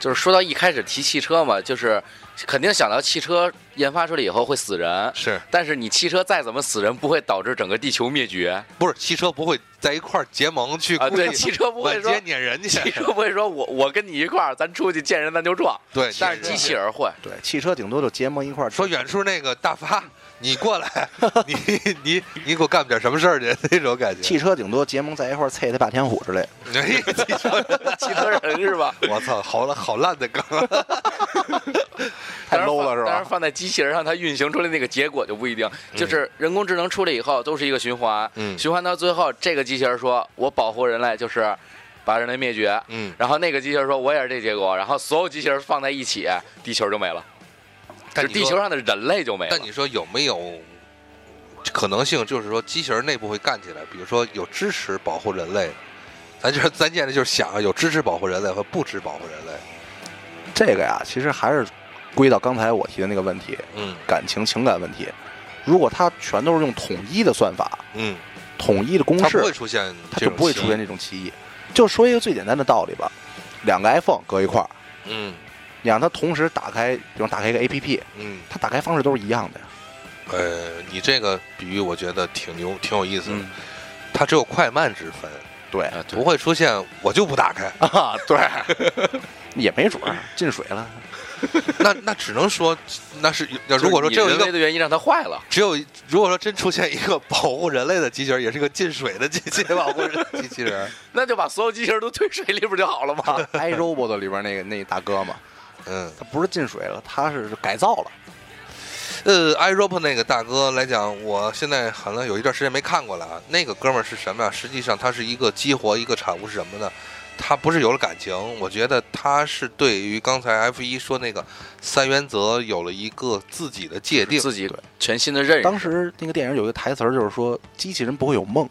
就是说到一开始提汽车嘛，就是肯定想到汽车研发出来以后会死人，是但是你汽车再怎么死人，不会导致整个地球灭绝不是汽车不会在一块儿结盟去啊！对，[LAUGHS] 汽车不会说满街，撵人去汽？车不会说我我跟你一块儿，咱出去见人咱就撞，对，但是机器人会。对，汽车顶多就结盟一块儿说远处那个大发，[LAUGHS] 你过来，[LAUGHS] 你你你给我干点什么事儿去？那种感觉。汽车顶多结盟在一块儿啐他霸天虎之类的。哎，汽车，[LAUGHS] 汽车人是吧？[LAUGHS] 我操，好烂好烂的梗。太 low 了是吧但是放在机器人上，它运行出来那个结果就不一定。就是人工智能出来以后，都是一个循环，嗯循环到最后，这个机器人说我保护人类就是把人类灭绝，嗯，然后那个机器人说我也是这结果，然后所有机器人放在一起，地球就没了，就但是地球上的人类就没了但。你说有没有可能性，就是说机器人内部会干起来？比如说有支持保护人类，咱就是咱现在就是想啊有支持保护人类和不支持保护人类。这个呀，其实还是归到刚才我提的那个问题，嗯感情情感问题。如果它全都是用统一的算法、嗯，统一的公式它不，会出现它就不会出现。这种歧义。就说一个最简单的道理吧，两个 iPhone 搁一块儿，嗯你让它同时打开，比如打开一个 APP，嗯，它打开方式都是一样的呀。呃，你这个比喻我觉得挺牛，挺有意思的。嗯，它只有快慢之分，对不会出现我就不打开。啊，对，[LAUGHS] 也没准儿进水了。[LAUGHS] 那那只能说那是要如果说就是你人为真有一个的原因让它坏了，只有如果说真出现一个保护人类的机器人，也是个进水的机器保护人机器人。[LAUGHS] 那就把所有机器人都推水里不就好了嘛？iRobot 里边那个那大哥嘛，嗯，他不是进水了，他是改造了。呃，iRobot 那个大哥来讲，我现在好像有一段时间没看过了啊。那个哥们儿是什么呀？实际上他是一个激活一个产物是什么呢？他不是有了感情，我觉得他是对于刚才 F 一说那个三原则有了一个自己的界定。自己对全新的认识。当时那个电影有一个台词儿，就是说机器人不会有梦，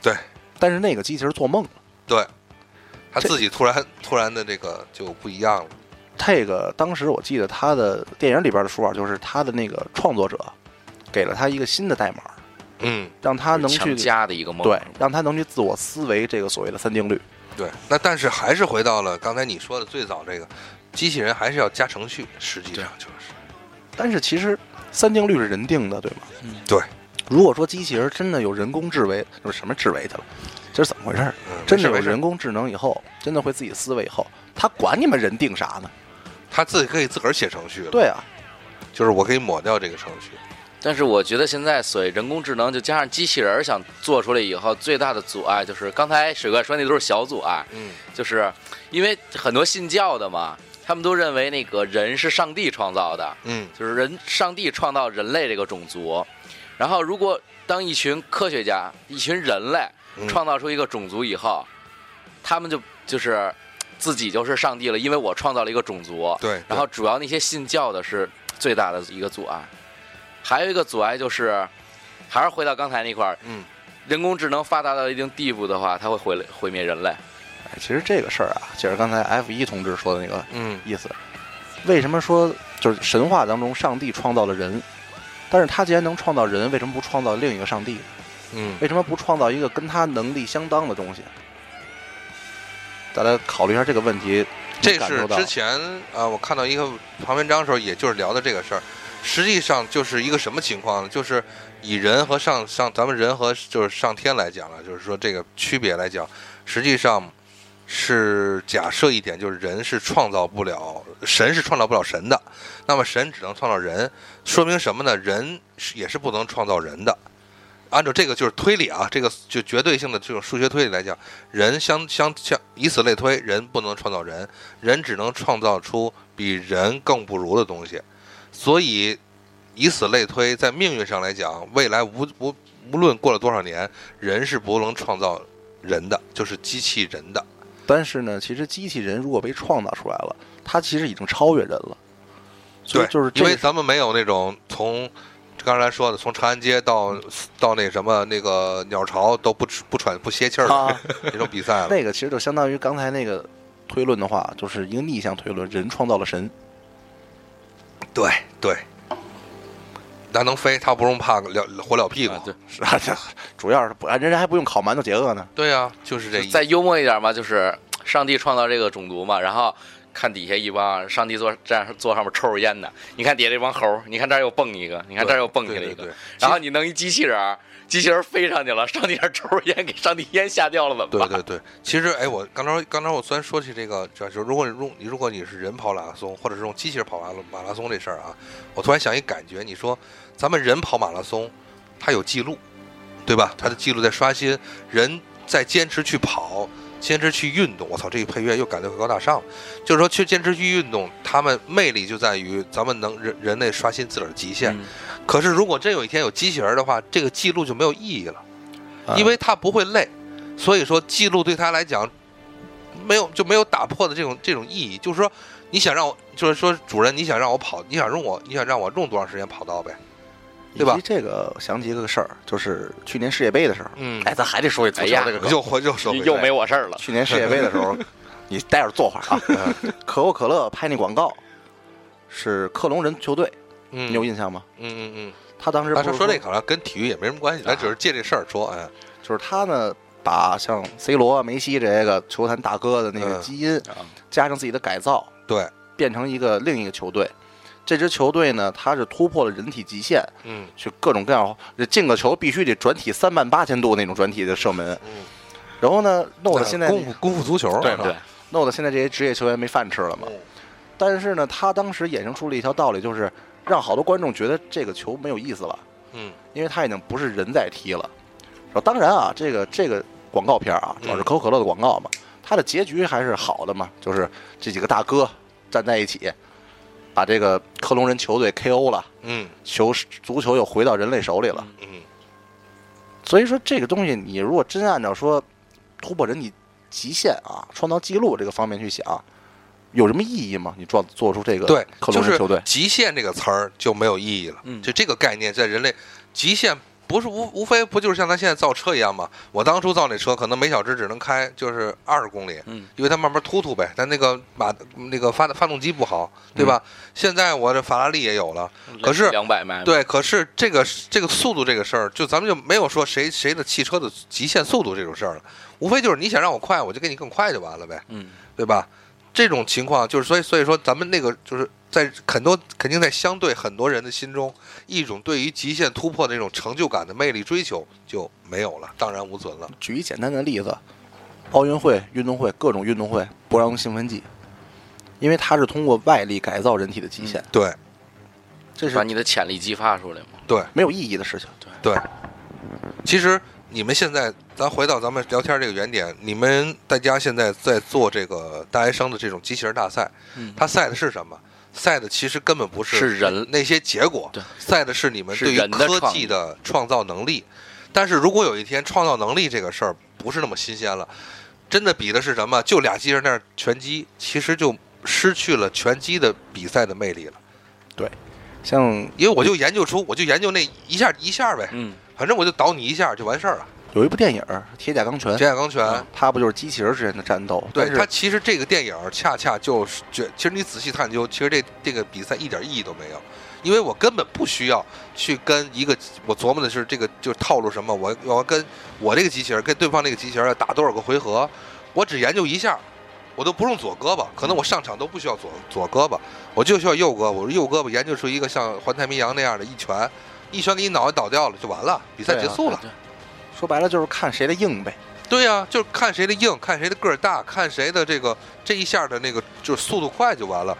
对，但是那个机器人做梦了。对，他自己突然突然的这个就不一样了。这个当时我记得他的电影里边的说法，就是他的那个创作者给了他一个新的代码，嗯，让他能去加的一个梦，对，让他能去自我思维这个所谓的三定律。对。那但是还是回到了刚才你说的最早这个，机器人还是要加程序，实际上就是。但是其实三定律是人定的，对吗？嗯对。如果说机器人真的有人工智维，就是什么智维去了？这是怎么回事真的有人工智能以后，真的会自己思维以后，他管你们人定啥呢？他自己可以自个儿写程序了。，对啊，就是我可以抹掉这个程序。但是我觉得现在所谓人工智能，就加上机器人儿想做出来以后，最大的阻碍就是刚才水怪说那都是小阻碍，嗯就是因为很多信教的嘛，他们都认为那个人是上帝创造的，嗯就是人上帝创造人类这个种族。然后，如果当一群科学家、一群人类嗯创造出一个种族以后，他们就就是自己就是上帝了，因为我创造了一个种族。对，然后主要那些信教的是最大的一个阻碍，还有一个阻碍就是，还是回到刚才那块儿，嗯人工智能发达到一定地步的话，它会毁毁灭人类。哎，其实这个事儿啊，就是刚才 F 一同志说的那个嗯意思。为什么说就是神话当中上帝创造了人，但是他既然能创造人，为什么不创造另一个上帝？嗯为什么不创造一个跟他能力相当的东西？大家考虑一下这个问题。这是之前啊，我看到一个旁文章的时候，也就是聊的这个事儿。实际上就是一个什么情况呢？就是以人和上上咱们人和就是上天来讲了，就是说这个区别来讲，实际上是假设一点，就是人是创造不了神是创造不了神的，那么神只能创造人，说明什么呢？人是也是不能创造人的。按照这个就是推理啊，这个就绝对性的这种数学推理来讲，人相相相以此类推，人不能创造人，人只能创造出比人更不如的东西。所以以此类推，在命运上来讲，未来无无无论过了多少年，人是不能创造人的，就是机器人的。但是呢，其实机器人如果被创造出来了，它其实已经超越人了。对就是因为咱们没有那种从刚才说的，从长安街到到那什么那个鸟巢都不不喘不歇气儿的、啊，[LAUGHS] 那种比赛了。那个其实就相当于刚才那个推论的话，就是一个逆向推论，人创造了神。对对，咱能飞，他不用怕了火燎屁股。啊对，是啊，这 [LAUGHS] 主要是不然人家还不用烤馒头解饿呢。对呀、就是这。再幽默一点嘛，就是上帝创造这个种族嘛，然后看底下一帮上帝坐站坐上面抽着烟呢，你看底下这帮猴儿，你看这儿又蹦一个，你看这儿又蹦起来一个，对对对然后你弄一机器人儿，机器人飞上去了，上帝那儿抽着烟，给上帝烟吓掉了，怎么办？对对对，其实哎，我刚才刚才我虽然说起这个，就是如果你如你如果你是人跑马拉松，或者是用机器人跑马拉马拉松这事儿啊，我突然想一感觉，你说咱们人跑马拉松，他有记录，对吧？他的记录在刷新，人在坚持去跑。坚持去运动，我操，这个配乐又感觉高大上了。就是说，去坚持去运动，他们魅力就在于咱们能人人类刷新自个儿的极限。嗯可是，如果真有一天有机器人的话，这个记录就没有意义了。啊因为它不会累，所以说记录对他来讲没有就没有打破的这种这种意义。就是说，你想让我，就是说主人，你想让我跑，你想用我，你想让我用多长时间跑到呗？对吧以及这个想起一个事儿，就是去年世界杯的时候，嗯哎，咱还得说一足哎呀球这个。又回又说回又没我事儿了。去年世界杯的时候，[LAUGHS] 你待会儿坐会儿啊。[LAUGHS] 可口可乐拍那广告是克隆人球队，嗯你有印象吗？嗯嗯嗯，他当时但是不是说这个好像跟体育也没什么关系，咱只是借这事儿说，哎，就是他呢，把像 C 罗、梅西这个球坛大哥的那个嗯基因，啊加上自己的改造，对，变成一个另一个球队。这支球队呢，它是突破了人体极限，嗯。去各种各样，进个球必须得转体三万八千度那种转体的射门。嗯，然后呢，弄得现在功夫功夫足球，对对，弄得现在这些职业球员没饭吃了嘛。嗯。但是呢，他当时衍生出了一条道理，就是让好多观众觉得这个球没有意思了，嗯。因为他已经不是人在踢了。然后当然啊，这个这个广告片啊，主要是嗯可口可乐的广告嘛，它的结局还是好的嘛，就是这几个大哥站在一起，把这个克隆人球队 KO 了，嗯球足球又回到人类手里了。嗯所以说这个东西，你如果真按照说突破人体极限啊，创造记录这个方面去想，有什么意义吗？你做做出这个对，克隆人球队，极限这个词儿就没有意义了。嗯就这个概念在人类极限不是无无非不就是像咱现在造车一样嘛？我当初造那车可能每小时只能开就是二十公里，嗯，因为它慢慢突突呗。但那个马那个发发动机不好，对吧？现在我这法拉利也有了，可是两百迈，对，可是这个这个速度这个事儿，就咱们就没有说谁谁的汽车的极限速度这种事儿了，无非就是你想让我快，我就给你更快就完了呗。嗯，对吧？这种情况就是，所以所以说，咱们那个就是在很多肯定在相对很多人的心中，一种对于极限突破的那种成就感的魅力追求就没有了，荡然无存了。举一简单的例子，奥运会、运动会各种运动会不让用兴奋剂，因为它是通过外力改造人体的极限，对这是把你的潜力激发出来嘛。对没有意义的事情。对，其实你们现在，咱回到咱们聊天这个原点，你们大家现在在做这个大学生的这种机器人大赛，嗯它赛的是什么？赛的其实根本不是是人那些结果，赛的是你们对于科技的创造能力。但是如果有一天创造能力这个事儿不是那么新鲜了，真的比的是什么？就俩机器人那儿拳击，其实就失去了拳击的比赛的魅力了。对像因为我就研究出，我就研究那一下一下呗，嗯，反正我就倒你一下就完事儿了。有一部电影《铁甲钢拳》，铁甲钢拳，嗯它不就是机器人之间的战斗？对但是它其实这个电影恰恰就是觉，其实你仔细探究，其实这这个比赛一点意义都没有，因为我根本不需要去跟一个我琢磨的是这个就是套路什么，我我要跟我这个机器人跟对方那个机器人要打多少个回合，我只研究一下，我都不用左胳膊，可能我上场都不需要左左胳膊，我就需要右胳膊，我右胳膊研究出一个像环太平洋那样的一拳，一拳给你脑袋倒掉了就完了，比赛结束了。对说白了就是看谁的硬呗。对呀、就是看谁的硬，看谁的个儿大，看谁的这个这一下的那个就是速度快就完了。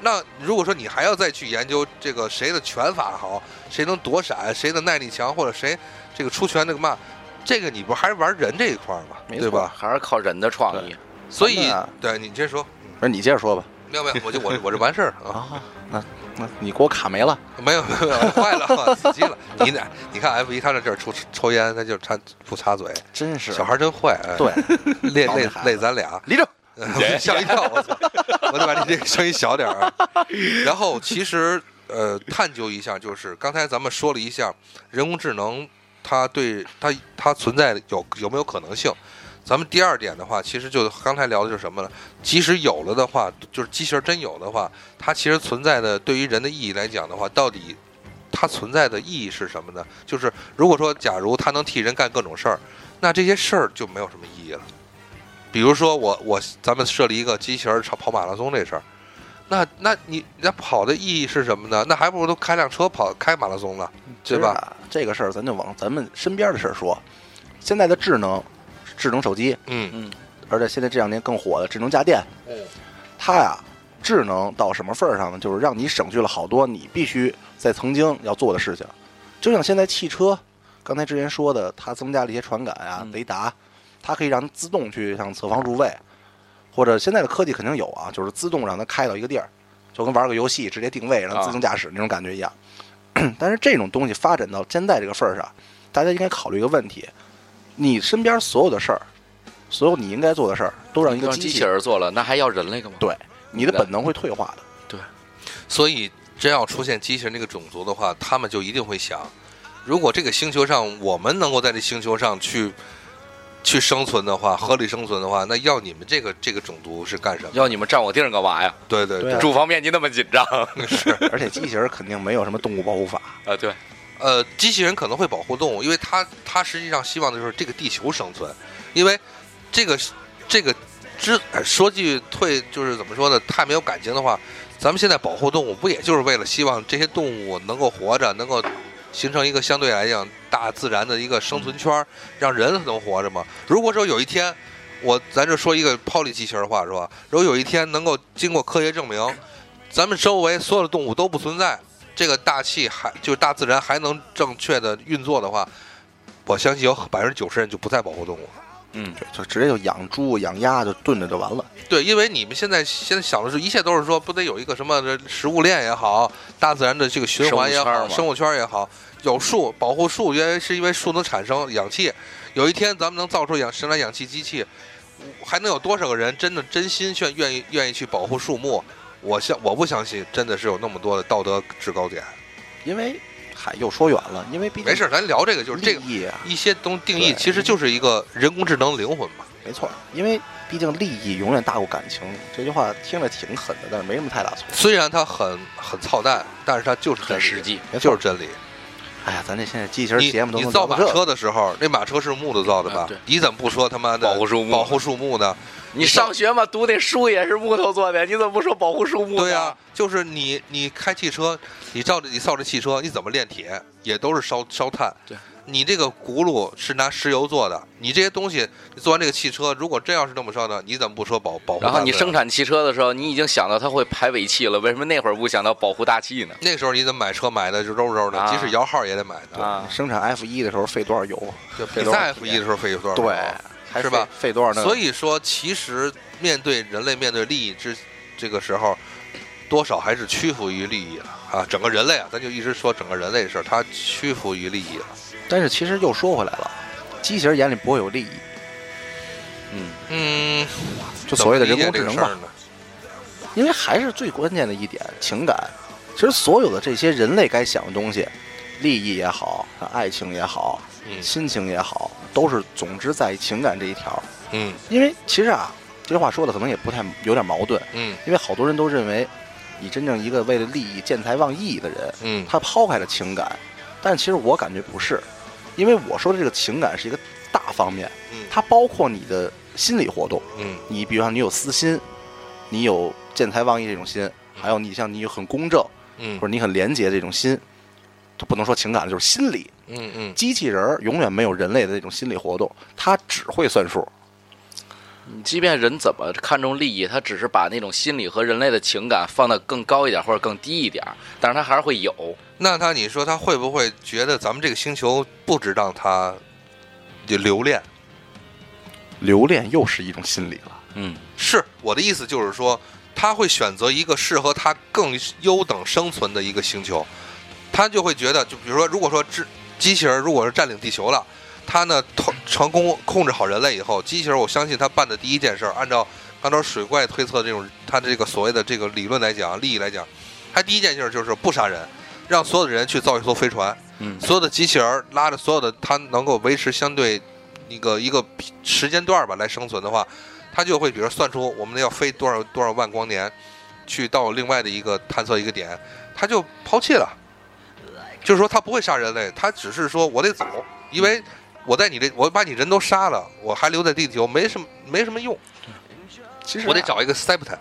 那如果说你还要再去研究这个谁的拳法好，谁能躲闪，谁的耐力强，或者谁这个出拳那个嘛，这个你不还是玩人这一块儿嘛，对吧？还是靠人的创意。所以对你接着说，不是你接着说吧。[LAUGHS] 没有没有，我就我我这完事儿啊，那你给我卡没了。没有没有没有，坏了，死机了。你俩你看 F 一他这这儿抽抽烟，他就插不插嘴，真是小孩真坏，哎，对，[LAUGHS] 累累累咱俩。立正。[LAUGHS] 吓一跳，我操！[LAUGHS] 我得把你这个声音小点儿啊。然后其实呃，探究一下，就是刚才咱们说了一下人工智能，它对它它存在有有没有可能性？咱们第二点的话，其实就刚才聊的就是什么呢？即使有了的话，就是机器人真有的话，它其实存在的对于人的意义来讲的话，到底它存在的意义是什么呢？就是如果说假如它能替人干各种事儿，那这些事儿就没有什么意义了。比如说我我咱们设立一个机器人跑跑马拉松这事儿，那那你那跑的意义是什么呢？那还不如都开辆车跑开马拉松呢，对吧？这个事儿咱就往咱们身边的事儿说。现在的智能智能手机，嗯嗯，而且现在这两年更火的智能家电，嗯它呀智能到什么份儿上呢？就是让你省去了好多你必须在曾经要做的事情。就像现在汽车，刚才之前说的，它增加了一些传感啊、嗯雷达，它可以让自动去像侧方入位，或者现在的科技肯定有啊，就是自动让它开到一个地儿，就跟玩个游戏直接定位，然后自动驾驶那种感觉一样。[CLEARS THROAT] 但是这种东西发展到现在这个份儿上，大家应该考虑一个问题：你身边所有的事儿，所有你应该做的事儿，都让一个让机机器器人做了，那还要人类干嘛？对，你的本能会退化的。对所以真要出现机器人这个种族的话，他们就一定会想，如果这个星球上我们能够在这星球上去去生存的话，合理生存的话，那要你们这个这个种族是干什么？要你们占我地儿干嘛呀？对对对啊住房面积那么紧张 [LAUGHS] 是而且机器人肯定没有什么动物保护法，啊？对，呃，机器人可能会保护动物，因为它它实际上希望的就是这个地球生存，因为这个这个之说句退就是怎么说呢，太没有感情的话，咱们现在保护动物不也就是为了希望这些动物能够活着，能够形成一个相对来讲大自然的一个生存圈，让人能活着吗？如果说有一天，我咱这说一个抛离机器人话是吧？如果有一天能够经过科学证明，咱们周围所有的动物都不存在，这个大气还就是大自然还能正确的运作的话，我相信有百分之九十人就不再保护动物了。嗯，对，就直接就养猪养鸭就炖着就完了。对，因为你们现在现在想的是，一切都是说，不得有一个什么食物链也好，大自然的这个循环也好，生物圈嘛生物圈也好，有树保护树，因为是因为树能产生氧气。有一天咱们能造出氧生产氧气机器，还能有多少个人真的真心愿愿意愿意去保护树木？我相我不相信，真的是有那么多的道德制高点。因为嗨，又说远了，因为毕竟没事，咱聊这个，就是这个啊，一些东定义，其实就是一个人工智能灵魂嘛。没错，因为毕竟利益永远大过感情。这句话听着挺狠的，但是没什么太大错。虽然它很很操蛋，但是它就是很实际。就是真理。哎呀，咱这现在机器人你节目都你造马车的时候，那马车是木头造的吧啊？你怎么不说他妈的保护树木保护树木呢？你上学嘛，读那书也是木头做的，你怎么不说保护树木呢？对呀、就是你你开汽车，你照着你造这汽车，你怎么炼铁，也都是烧烧炭。对，你这个轱辘是拿石油做的，你这些东西，你做完这个汽车，如果真要是这么说呢，你怎么不说保保护？然后你生产汽车的时候，你已经想到它会排尾气了，为什么那会儿不想到保护大气呢？那时候你怎么买车买的就肉肉的，啊即使摇号也得买的。啊，生产 F 一的时候费多少油？就比赛 F 一的时候费多少？对，还是吧费？多少呢？所以说，其实面对人类面对利益之这个时候，多少还是屈服于利益了啊！整个人类啊，咱就一直说整个人类的事儿，他屈服于利益了。但是其实又说回来了，机器人眼里不会有利益，嗯，嗯，就所谓的人工智能吧。因为还是最关键的一点，情感。其实所有的这些人类该想的东西，利益也好，爱情也好，嗯亲情也好，都是总之在情感这一条。嗯因为其实啊，这话说的可能也不太有点矛盾，嗯因为好多人都认为，你真正一个为了利益见财忘义的人，嗯他抛开了情感，但其实我感觉不是，因为我说的这个情感是一个大方面，嗯。它包括你的心理活动，嗯。你比方你有私心，你有见财忘义这种心，还有你像你很公正嗯。或者你很廉洁这种心，它不能说情感，就是心理。嗯嗯，机器人儿永远没有人类的那种心理活动，它只会算数。即便人怎么看重利益，他只是把那种心理和人类的情感放得更高一点或者更低一点，但是他还是会有。那他你说他会不会觉得咱们这个星球不值当他就留恋？留恋又是一种心理了。嗯，是我的意思就是说，他会选择一个适合他更优等生存的一个星球，他就会觉得，就比如说，如果说智机器人如果是占领地球了，他呢成成功控制好人类以后，机器人我相信他办的第一件事儿，按照按照水怪推测的这种他的这个所谓的这个理论来讲，利益来讲，他第一件事就是不杀人，让所有的人去造一艘飞船，嗯。所有的机器人拉着所有的他能够维持相对一个一个时间段儿吧来生存的话，他就会比如算出我们要飞多少多少万光年，去到另外的一个探测一个点，他就抛弃了，就是说他不会杀人类，他只是说我得走，因为我在你这我把你人都杀了，我还留在地球没什么没什么用，其实啊我得找一个 b e r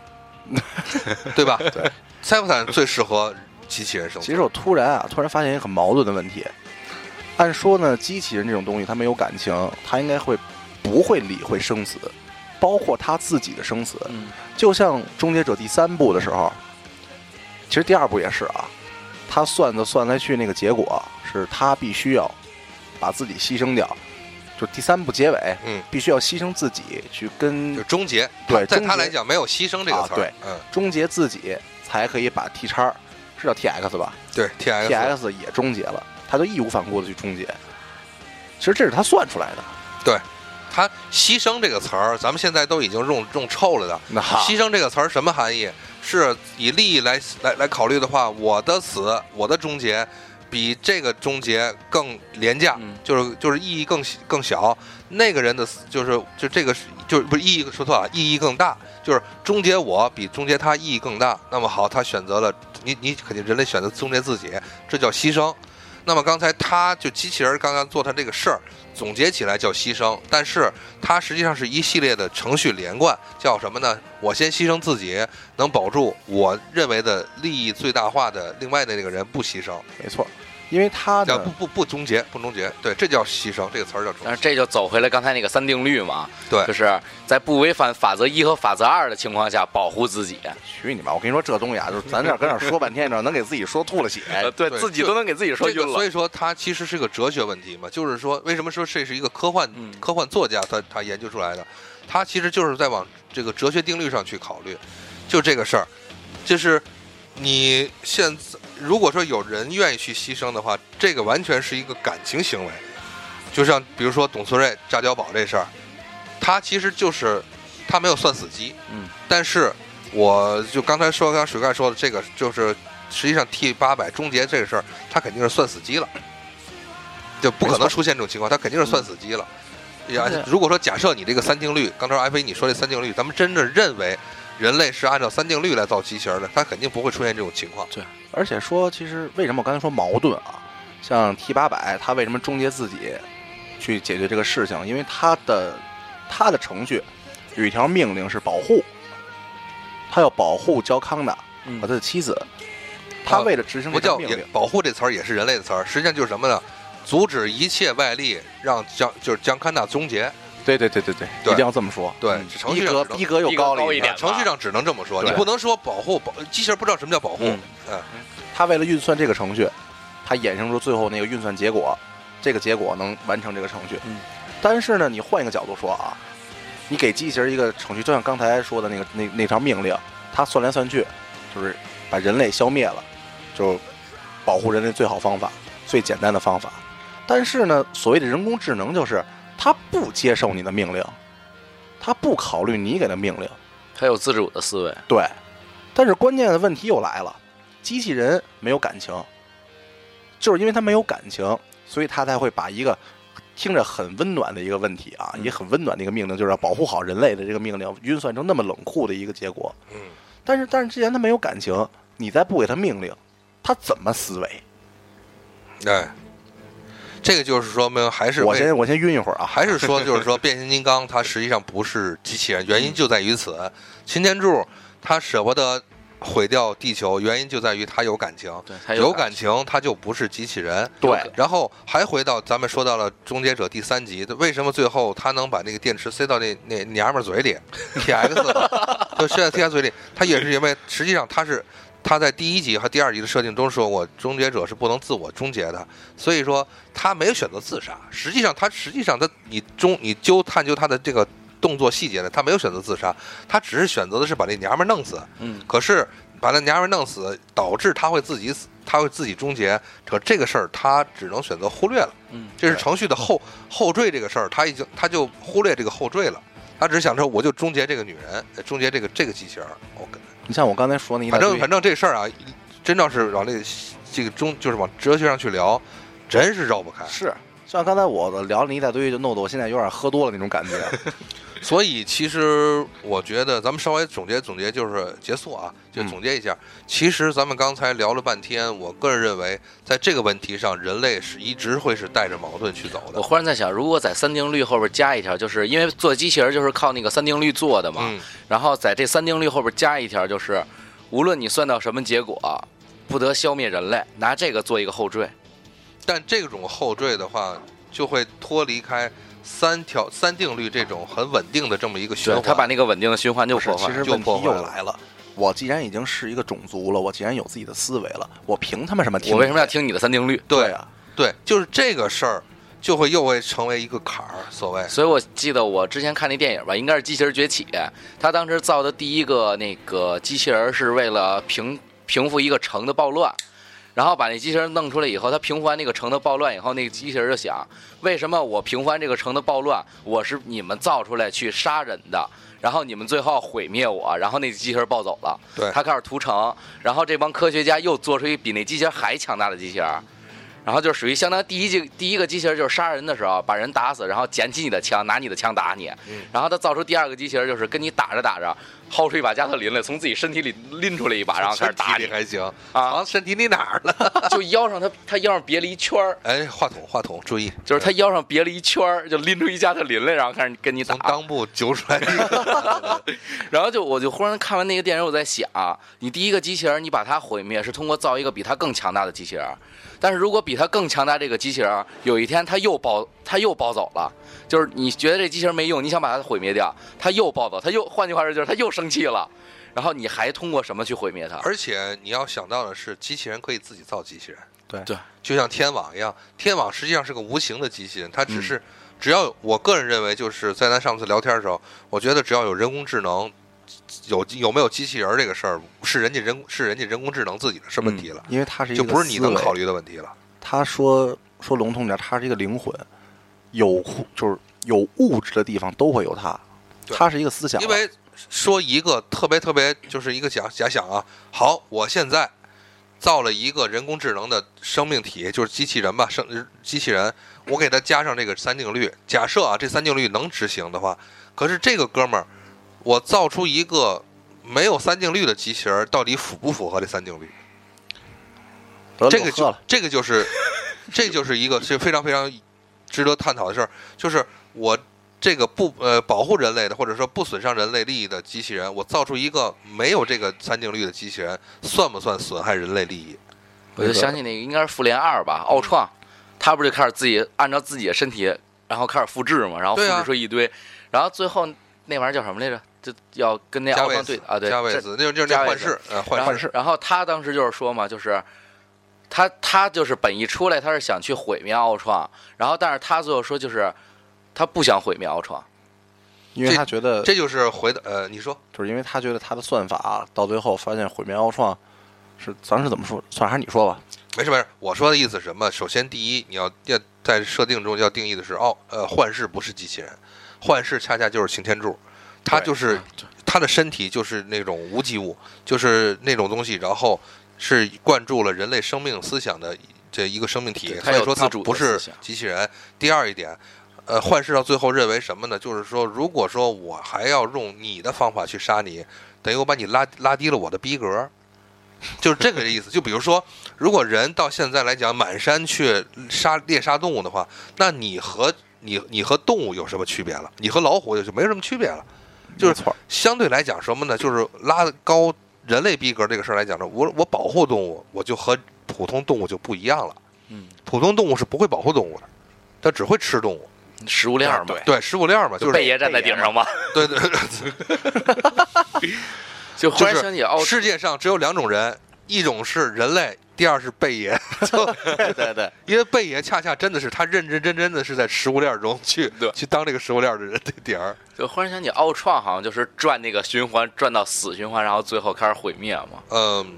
对吧？对 c y b e r 最适合机器人生活。其实我突然啊，突然发现一个很矛盾的问题。按说呢，机器人这种东西它没有感情，它应该会不会理会生死，包括它自己的生死。嗯就像《终结者》第三部的时候，其实第二部也是啊，他算的算来去那个结果是他必须要把自己牺牲掉，就第三部结尾嗯，必须要牺牲自己去跟就终结，对在他来讲没有牺牲这个词儿，啊对嗯，终结自己，才可以把 T 叉是叫 TX 吧对，T X，？TX 也终结了，他就义无反顾的去终结。其实这是他算出来的，对他牺牲这个词儿，咱们现在都已经用用臭了的。那牺牲这个词儿什么含义？是以利益来来来考虑的话，我的死，我的终结，比这个终结更廉价，嗯就是就是意义更更小。那个人的死，就是就这个是就是不是意义说错了，意义更大，就是终结我比终结他意义更大。那么好，他选择了你你肯定人类选择终结自己，这叫牺牲。那么刚才他就机器人刚刚做他这个事儿，总结起来叫牺牲，但是它实际上是一系列的程序连贯，叫什么呢？我先牺牲自己，能保住我认为的利益最大化的另外的那个人不牺牲，没错，因为他的不不不终结，不终结，对，这叫牺牲，这个词儿叫终结。但是这就走回来刚才那个三定律嘛，对就是在不违反法则一和法则二的情况下保护自己，去你妈！我跟你说，这东西啊，就是咱这儿跟这儿说半天，你知道，能给自己说吐了血。呃对对自己都能给自己说晕了。这个所以说，它其实是个哲学问题嘛，就是说，为什么说这是一个科幻、嗯科幻作家他他研究出来的？他其实就是在往这个哲学定律上去考虑，就这个事儿，就是你现在如果说有人愿意去牺牲的话，这个完全是一个感情行为，就像比如说董存瑞炸碉堡这事儿，他其实就是他没有算死机，嗯，但是我就刚才说，刚才水怪说的这个就是。实际上，T 八百终结这个事儿，他肯定是算死机了，就不可能出现这种情况，他肯定是算死机了。呀对，如果说假设你这个三定律，刚才阿飞你说这三定律，咱们真的认为人类是按照三定律来造机器人的，它肯定不会出现这种情况。对而且说，其实为什么我刚才说矛盾啊？像 T 八百，它为什么终结自己去解决这个事情？因为它的它的程序有一条命令是保护，它要保护焦康纳嗯和他的妻子。他为了执行不叫也这条命令，保护这词儿也是人类的词儿，实际上就是什么呢？阻止一切外力让江就是江康纳终结。对对对对对，一定要这么说。对逼格逼格又高了一点。程序上只能这么说，你不能说保护保机器人不知道什么叫保护。嗯嗯他为了运算这个程序，他衍生出最后那个运算结果，这个结果能完成这个程序。嗯，但是呢，你换一个角度说啊，你给机器人一个程序，就像刚才说的那个那那条命令，它算来算去，就是把人类消灭了，就保护人类最好方法，最简单的方法。但是呢，所谓的人工智能就是它不接受你的命令，他不考虑你给的命令。他有自主的思维，对，但是关键的问题又来了，机器人没有感情，就是因为他没有感情，所以他才会把一个听着很温暖的一个问题啊，嗯也很温暖的一个命令，就是要保护好人类的这个命令，运算成那么冷酷的一个结果。嗯，但是，但是之前他没有感情，你再不给他命令，他怎么思维？对，这个就是说明还是我先我先晕一会儿啊，还是说，就是说，[LAUGHS] 变形金刚它实际上不是机器人，原因就在于此。擎天柱他舍不得毁掉地球，原因就在于他有感情，对有感感情他就不是机器人。对然后还回到咱们说到了《终结者》第三集，为什么最后他能把那个电池塞到那那娘们儿嘴里？[LAUGHS] T X，[LAUGHS] 就塞在 T X 嘴里，他也是因为实际上他是他在第一集和第二集的设定中说过，终结者是不能自我终结的，所以说他没有选择自杀。实际上他实际上他你终你究探究他的这个动作细节呢，他没有选择自杀，他只是选择的是把那娘们儿弄死。嗯，可是把那娘们儿弄死，导致他会自己死，他会自己终结。可这个事儿他只能选择忽略了。嗯，这是程序的后后缀这个事儿，他已经他就忽略这个后缀了。他只是想着我就终结这个女人，呃终结这个这个机器人儿。OK，你像我刚才说那一大堆反正反正这事儿啊，真要是往这个这个中就是往哲学上去聊，真是绕不开。是像刚才我聊了一大堆，就弄得我现在有点喝多了那种感觉。[LAUGHS] 所以其实我觉得咱们稍微总结总结，就是结束啊，就嗯总结一下。其实咱们刚才聊了半天，我个人认为，在这个问题上，人类是一直会是带着矛盾去走的我。忽然在想，如果在三定律后边加一条，就是因为做机器人就是靠那个三定律做的嘛，嗯，然后在这三定律后边加一条，就是无论你算到什么结果，不得消灭人类，拿这个做一个后缀。但这种后缀的话，就会脱离开三条三定律这种很稳定的这么一个循对环。他把那个稳定的循环就是，破坏了。其实问题就破坏了又来了。我既然已经是一个种族了，我既然有自己的思维了，我凭他妈什么听？我为什么要？听你的三定律？对啊，对，就是这个事儿，就会又会成为一个坎儿。所谓所以我记得我之前看那电影吧，应该是《机器人崛起》，他当时造的第一个那个机器人是为了平平复一个城的暴乱，然后把那机器人弄出来以后，他平复完那个城的暴乱以后，那个机器人就想，为什么我平复完这个城的暴乱，我是你们造出来去杀人的？然后你们最后毁灭我，然后那机器人暴走了，对。他开始屠城，然后这帮科学家又做出一比那机器人还强大的机器人，然后就属于相当于第一季第一个机器人就是杀人的时候把人打死，然后捡起你的枪拿你的枪打你，嗯。然后他造出第二个机器人就是跟你打着打着薅出一把加特林来，从自己身体里拎出来一把，然后开始打你还行啊藏身体你哪儿了？[LAUGHS] 就腰上他他腰上别了一圈儿，哎，话筒话筒，注意，就是他腰上别了一圈儿，就拎出一加特林来，然后开始跟你打从。裆部揪出来一个。[LAUGHS] 然后就我就忽然看完那个电影，我在想，你第一个机器人你把它毁灭是通过造一个比它更强大的机器人，但是如果比它更强大这个机器人有一天它又暴它又暴走了，就是你觉得这机器人没用，你想把它毁灭掉，它又暴走，它又换句话说就是它又生气了，然后你还通过什么去毁灭它？而且你要想到的是，机器人可以自己造机器人，对对就像天网一样，天网实际上是个无形的机器人，它只是、只要我个人认为，就是在咱上次聊天的时候，我觉得只要有人工智能，有有没有机器人这个事儿，是人家人是人家人工智能自己的是问题了，因为它是一个就不是你能考虑的问题了。他说说笼统点，它是一个灵魂，有就是有物质的地方都会有它，它是一个思想。因为说一个特别特别就是一个假假想啊，好，我现在造了一个人工智能的生命体，就是机器人吧，生机器人，我给它加上这个三定律，假设啊这三定律能执行的话，可是这个哥们儿，我造出一个没有三定律的机器人，到底符不符合这三定律？这个就这个就是，这就是一个是非常非常值得探讨的事儿，就是我这个不呃保护人类的，或者说不损伤人类利益的机器人，我造出一个没有这个三定律的机器人，算不算损害人类利益？我就想起那个应该是复联二吧，奥创，他不是就开始自己按照自己的身体，然后开始复制嘛，然后复制出一堆，然后最后那玩意儿叫什么来着？就要跟那奥创对啊，对，这加维斯，那就就是那幻视，呃，幻视，然后他当时就是说嘛，就是他他就是本意出来，他是想去毁灭奥创，然后但是他最后说就是他不想毁灭奥创，因为他觉得，这就是回的呃，你说就是因为他觉得他的算法到最后发现毁灭奥创是，咱是怎么说？算还是你说吧。没事没事，我说的意思是什么？首先，第一，你要要在设定中要定义的是，哦，呃，幻视不是机器人，幻视恰恰就是擎天柱，他就是他的身体就是那种无机物，就是那种东西，然后是灌注了人类生命思想的这一个生命体所以说它不是机器人。第二一点。呃，幻视到最后认为什么呢？就是说，如果说我还要用你的方法去杀你，等于我把你拉拉低了我的逼格，[LAUGHS] 就是这个意思。就比如说，如果人到现在来讲满山去杀猎杀动物的话，那你和你你和动物有什么区别了？你和老虎就没什么区别了。就是相对来讲什么呢？就是拉高人类逼格这个事儿来讲呢，我我保护动物，我就和普通动物就不一样了。嗯，普通动物是不会保护动物的，它只会吃动物。食物链嘛，对，食物链嘛，就是贝爷站在顶上嘛，[LAUGHS] 对对对，[LAUGHS] 就忽然就是想起奥世界上只有两种人，一种是人类，第二是贝爷。[LAUGHS] 对对对，因为贝爷恰恰真的是他认认真真的是在食物链中去对。去当这个食物链的人的点儿。就忽然想起奥创好像就是转那个循环，转到死循环，然后最后开始毁灭嘛。嗯，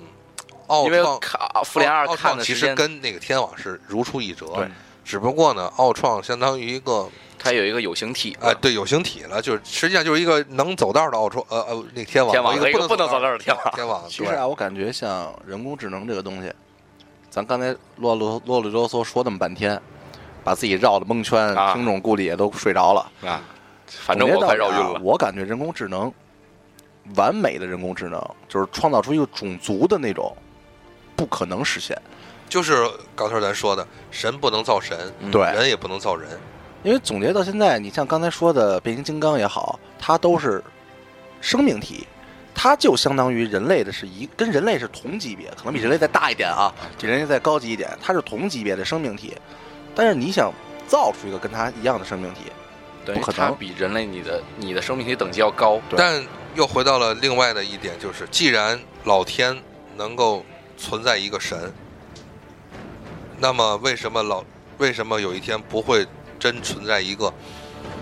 奥因为创看复联二看的其实跟那个天网是如出一辙，对。只不过呢，奥创相当于一个它有一个有形体。嘛啊、对有形体了，就是实际上就是一个能走道的奥创，呃呃，那个天网，天网和一个不能走道的天网。天网，其实啊，我感觉像人工智能这个东西，咱刚才啰啰啰里啰嗦说那么半天，把自己绕的蒙圈，啊听众估计也都睡着了。啊，反正我快绕晕了。我感觉人工智能，完美的人工智能就是创造出一个种族的那种，不可能实现。就是刚才咱说的，神不能造神，嗯对人也不能造人，因为总结到现在，你像刚才说的变形金刚也好，它都是生命体，它就相当于人类的是一跟人类是同级别，可能比人类再大一点啊，比人类再高级一点，它是同级别的生命体。但是你想造出一个跟它一样的生命体，不可能它比人类你的你的生命体等级要高。但又回到了另外的一点，就是既然老天能够存在一个神，那么为什么老为什么有一天不会真存在一个？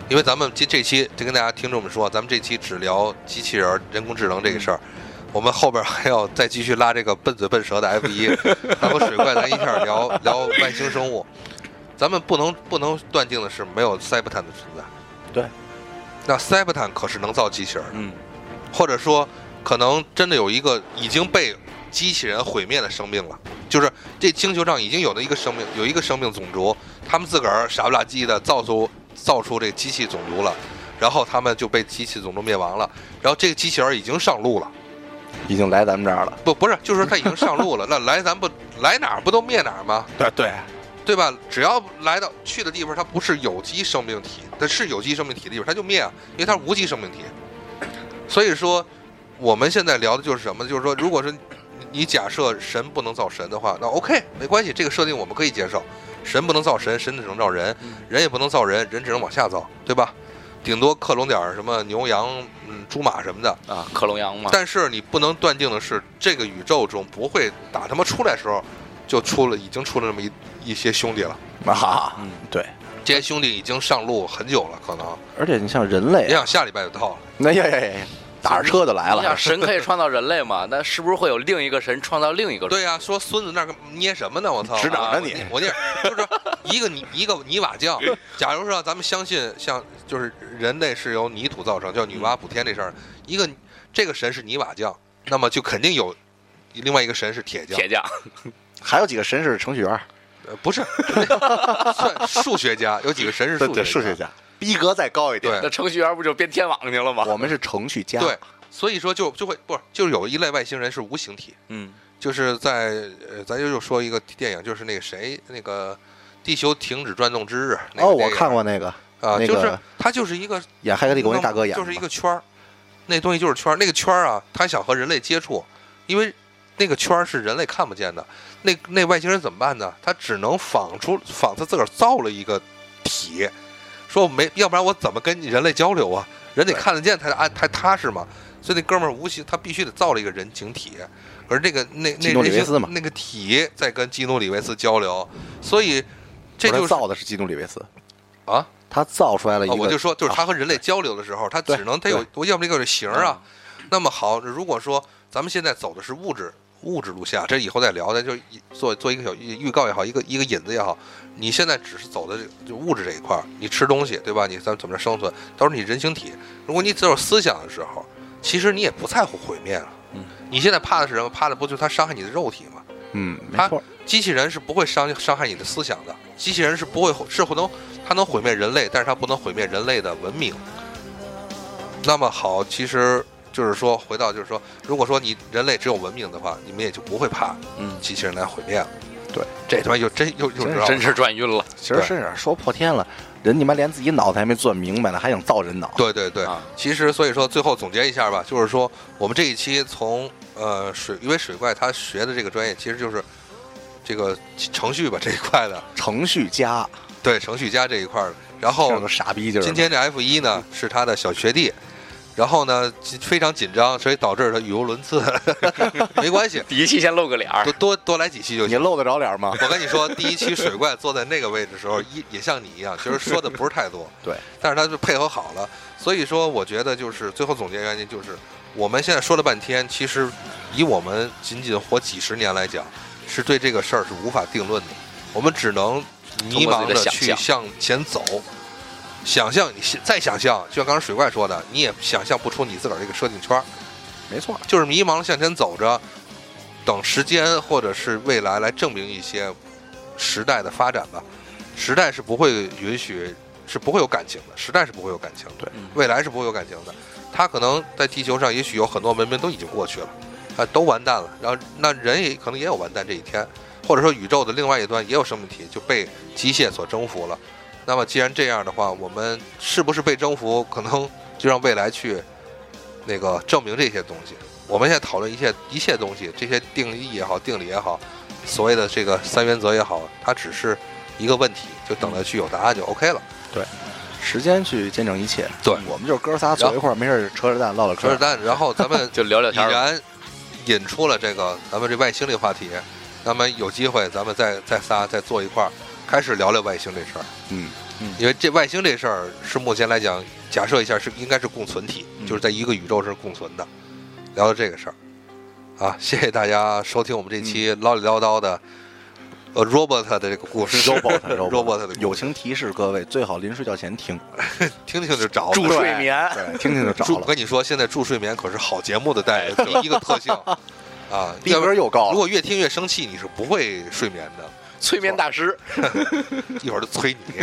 因为咱们今这期就跟大家听众们说，咱们这期只聊机器人、人工智能这个事儿。我们后边还要再继续拉这个笨嘴笨舌的 F 一，[LAUGHS] 咱和水怪咱一块儿聊聊外星生物。咱们不能不能断定的是没有塞伯坦的存在。对，那塞伯坦可是能造机器人的，嗯，或者说可能真的有一个已经被机器人毁灭的生命了，就是这星球上已经有了一个生命，有一个生命种族，他们自个儿傻不拉几的造出造出这个机器种族了，然后他们就被机器种族灭亡了，然后这个机器人已经上路了，已经来咱们这儿了。不不是，就是说他已经上路了，那 [LAUGHS] 来咱不来哪儿不都灭哪儿吗？对对，对吧？只要来到去的地方，它不是有机生命体，它是有机生命体的地方，它就灭啊，因为它是无机生命体。所以说，我们现在聊的就是什么？就是说，如果是你假设神不能造神的话，那 OK 没关系，这个设定我们可以接受。神不能造神，神只能造人，人也不能造人，人只能往下造，对吧？顶多克隆点儿什么牛羊、嗯猪马什么的，啊，克隆羊嘛，但是你不能断定的是，这个宇宙中不会打他妈出来时候就出了，已经出了那么一一些兄弟了。啊，嗯，对。这些兄弟已经上路很久了，可能而且你像人类你，想下礼拜就到了。那呀呀呀呀，打着车就来了你想。神可以创造人类嘛？那是不是会有另一个神创造另一个？对呀、说孙子那儿捏什么呢？我操！指哪儿呢啊你我那就是一个泥一个泥瓦匠。假如说咱们相信像就是人类是由泥土造成，叫女娲补天这事儿，一个这个神是泥瓦匠，那么就肯定有另外一个神是铁匠。铁匠，还有几个神是程序员，呃不是算数学家，有几个神是对对，数学数学家，逼格再高一点。那程序员不就编天网去了吗？我们是程序家。[LAUGHS] 对，所以说就就会不是就有一类外星人是无形体。嗯，就是在呃，咱就又说一个电影，就是那个谁，那个《地球停止转动之日》那个哦，我看过那个啊，那就是个它就是一个演《黑客帝国》那大哥演的就是，一个圈儿，那东西就是圈儿，那个圈儿啊，他想和人类接触，因为那个圈儿是人类看不见的，那那外星人怎么办呢？他只能仿出仿他自个儿造了一个体，说没，要不然我怎么跟人类交流啊？人得看得见才安才踏实嘛。所以那哥们儿无形，他必须得造了一个人形体，而这个那那基努里维斯嘛那个体在跟基努里维斯交流，所以这就是造的是基努里维斯，啊。他造出来了一啊，个，我就说，就是他和人类啊交流的时候，他只能他有，我要不这个有形儿啊。那么好，如果说咱们现在走的是物质物质路线，这以后再聊的，就做做一个小预预告也好，一个一个引子也好。你现在只是走的这就物质这一块儿，你吃东西对吧？你咱怎么着生存，都是你人形体。如果你只有思想的时候，其实你也不在乎毁灭了。嗯，你现在怕的是什么？怕的不就是他伤害你的肉体吗？嗯，没错，机器人是不会伤伤害你的思想的，机器人是不会是会能，它能毁灭人类，但是它不能毁灭人类的文明。那么好，其实就是说，回到就是说，如果说你人类只有文明的话，你们也就不会怕嗯，机器人来毁灭了。对，这他妈又真又又知道真是转晕了其实是啊说破天了，人你妈连自己脑袋还没转明白呢，还想造人脑，对对对，啊！其实所以说最后总结一下吧，就是说我们这一期从呃水，因为水怪他学的这个专业其实就是这个程序吧这一块的，程序家，对程序家这一块的。然后傻逼就是今天这 F 一呢是他的小学弟，然后呢紧非常紧张，所以导致他语无伦次。[LAUGHS] 没关系，第一期先露个脸儿多，多多来几期就行。你露得着脸吗？我跟你说，第一期水怪坐在那个位置的时候，一也像你一样，[LAUGHS] 其实说的不是太多，对，但是他就配合好了。所以说，我觉得就是最后总结原因就是，我们现在说了半天，其实以我们仅仅活几十年来讲，是对这个事儿是无法定论的，我们只能迷茫的去向前走。想象，你再想象，就像刚才水怪说的，你也想象不出你自个儿这个设定圈儿，没错，就是迷茫地向前走着，等时间或者是未来来证明一些时代的发展吧。时代是不会允许，是不会有感情的，时代是不会有感情的，对嗯未来是不会有感情的。它可能在地球上，也许有很多文明都已经过去了，啊，都完蛋了。然后那人也可能也有完蛋这一天，或者说宇宙的另外一端也有生命体就被机械所征服了。那么既然这样的话，我们是不是被征服，可能就让未来去那个证明这些东西。我们现在讨论一切一切东西，这些定义也好，定理也好，所谓的这个三原则也好，它只是一个问题，就等着去有答案就 OK 了。对时间去见证一切。对我们就是哥仨坐一块儿，没事扯扯淡，唠唠嗑扯扯。淡，然后咱们 [LAUGHS] 就聊聊已天儿吧。然引出了这个咱们这外星这话题，那么有机会咱们再再仨再坐一块儿，开始聊聊外星这事儿。嗯，因为这外星这事儿是目前来讲，假设一下是应该是共存体，嗯就是在一个宇宙是共存的。聊聊这个事儿，啊，[LAUGHS] 谢谢大家收听我们这期唠里唠叨的呃 robot 的这个故事 robot [LAUGHS] robot 的友情提示各位，最好临睡觉前听，[LAUGHS] 听听就着了。助睡眠对，听听就着了，我。跟你说，现在助睡眠可是好节目的带第一个特性啊，逼要不然格又高，如果越听越生气，你是不会睡眠的。催眠大师，[LAUGHS] 一会儿就催你。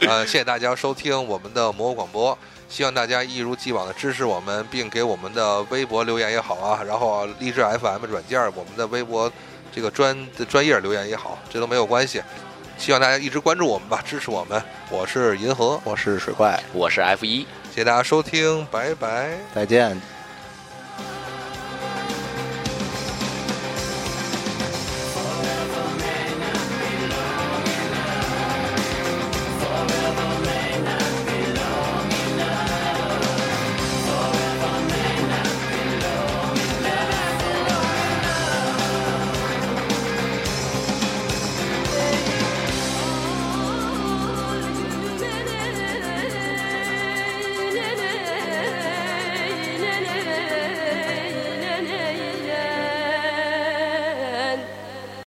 [LAUGHS] 呃，谢谢大家收听我们的魔偶广播，希望大家一如既往的支持我们，并给我们的微博留言也好啊，然后啊荔枝 FM 软件我们的微博这个专的专业留言也好，这都没有关系。希望大家一直关注我们吧，支持我们。我是银河，我是水怪，我是 F 一。谢谢大家收听，拜拜。再见。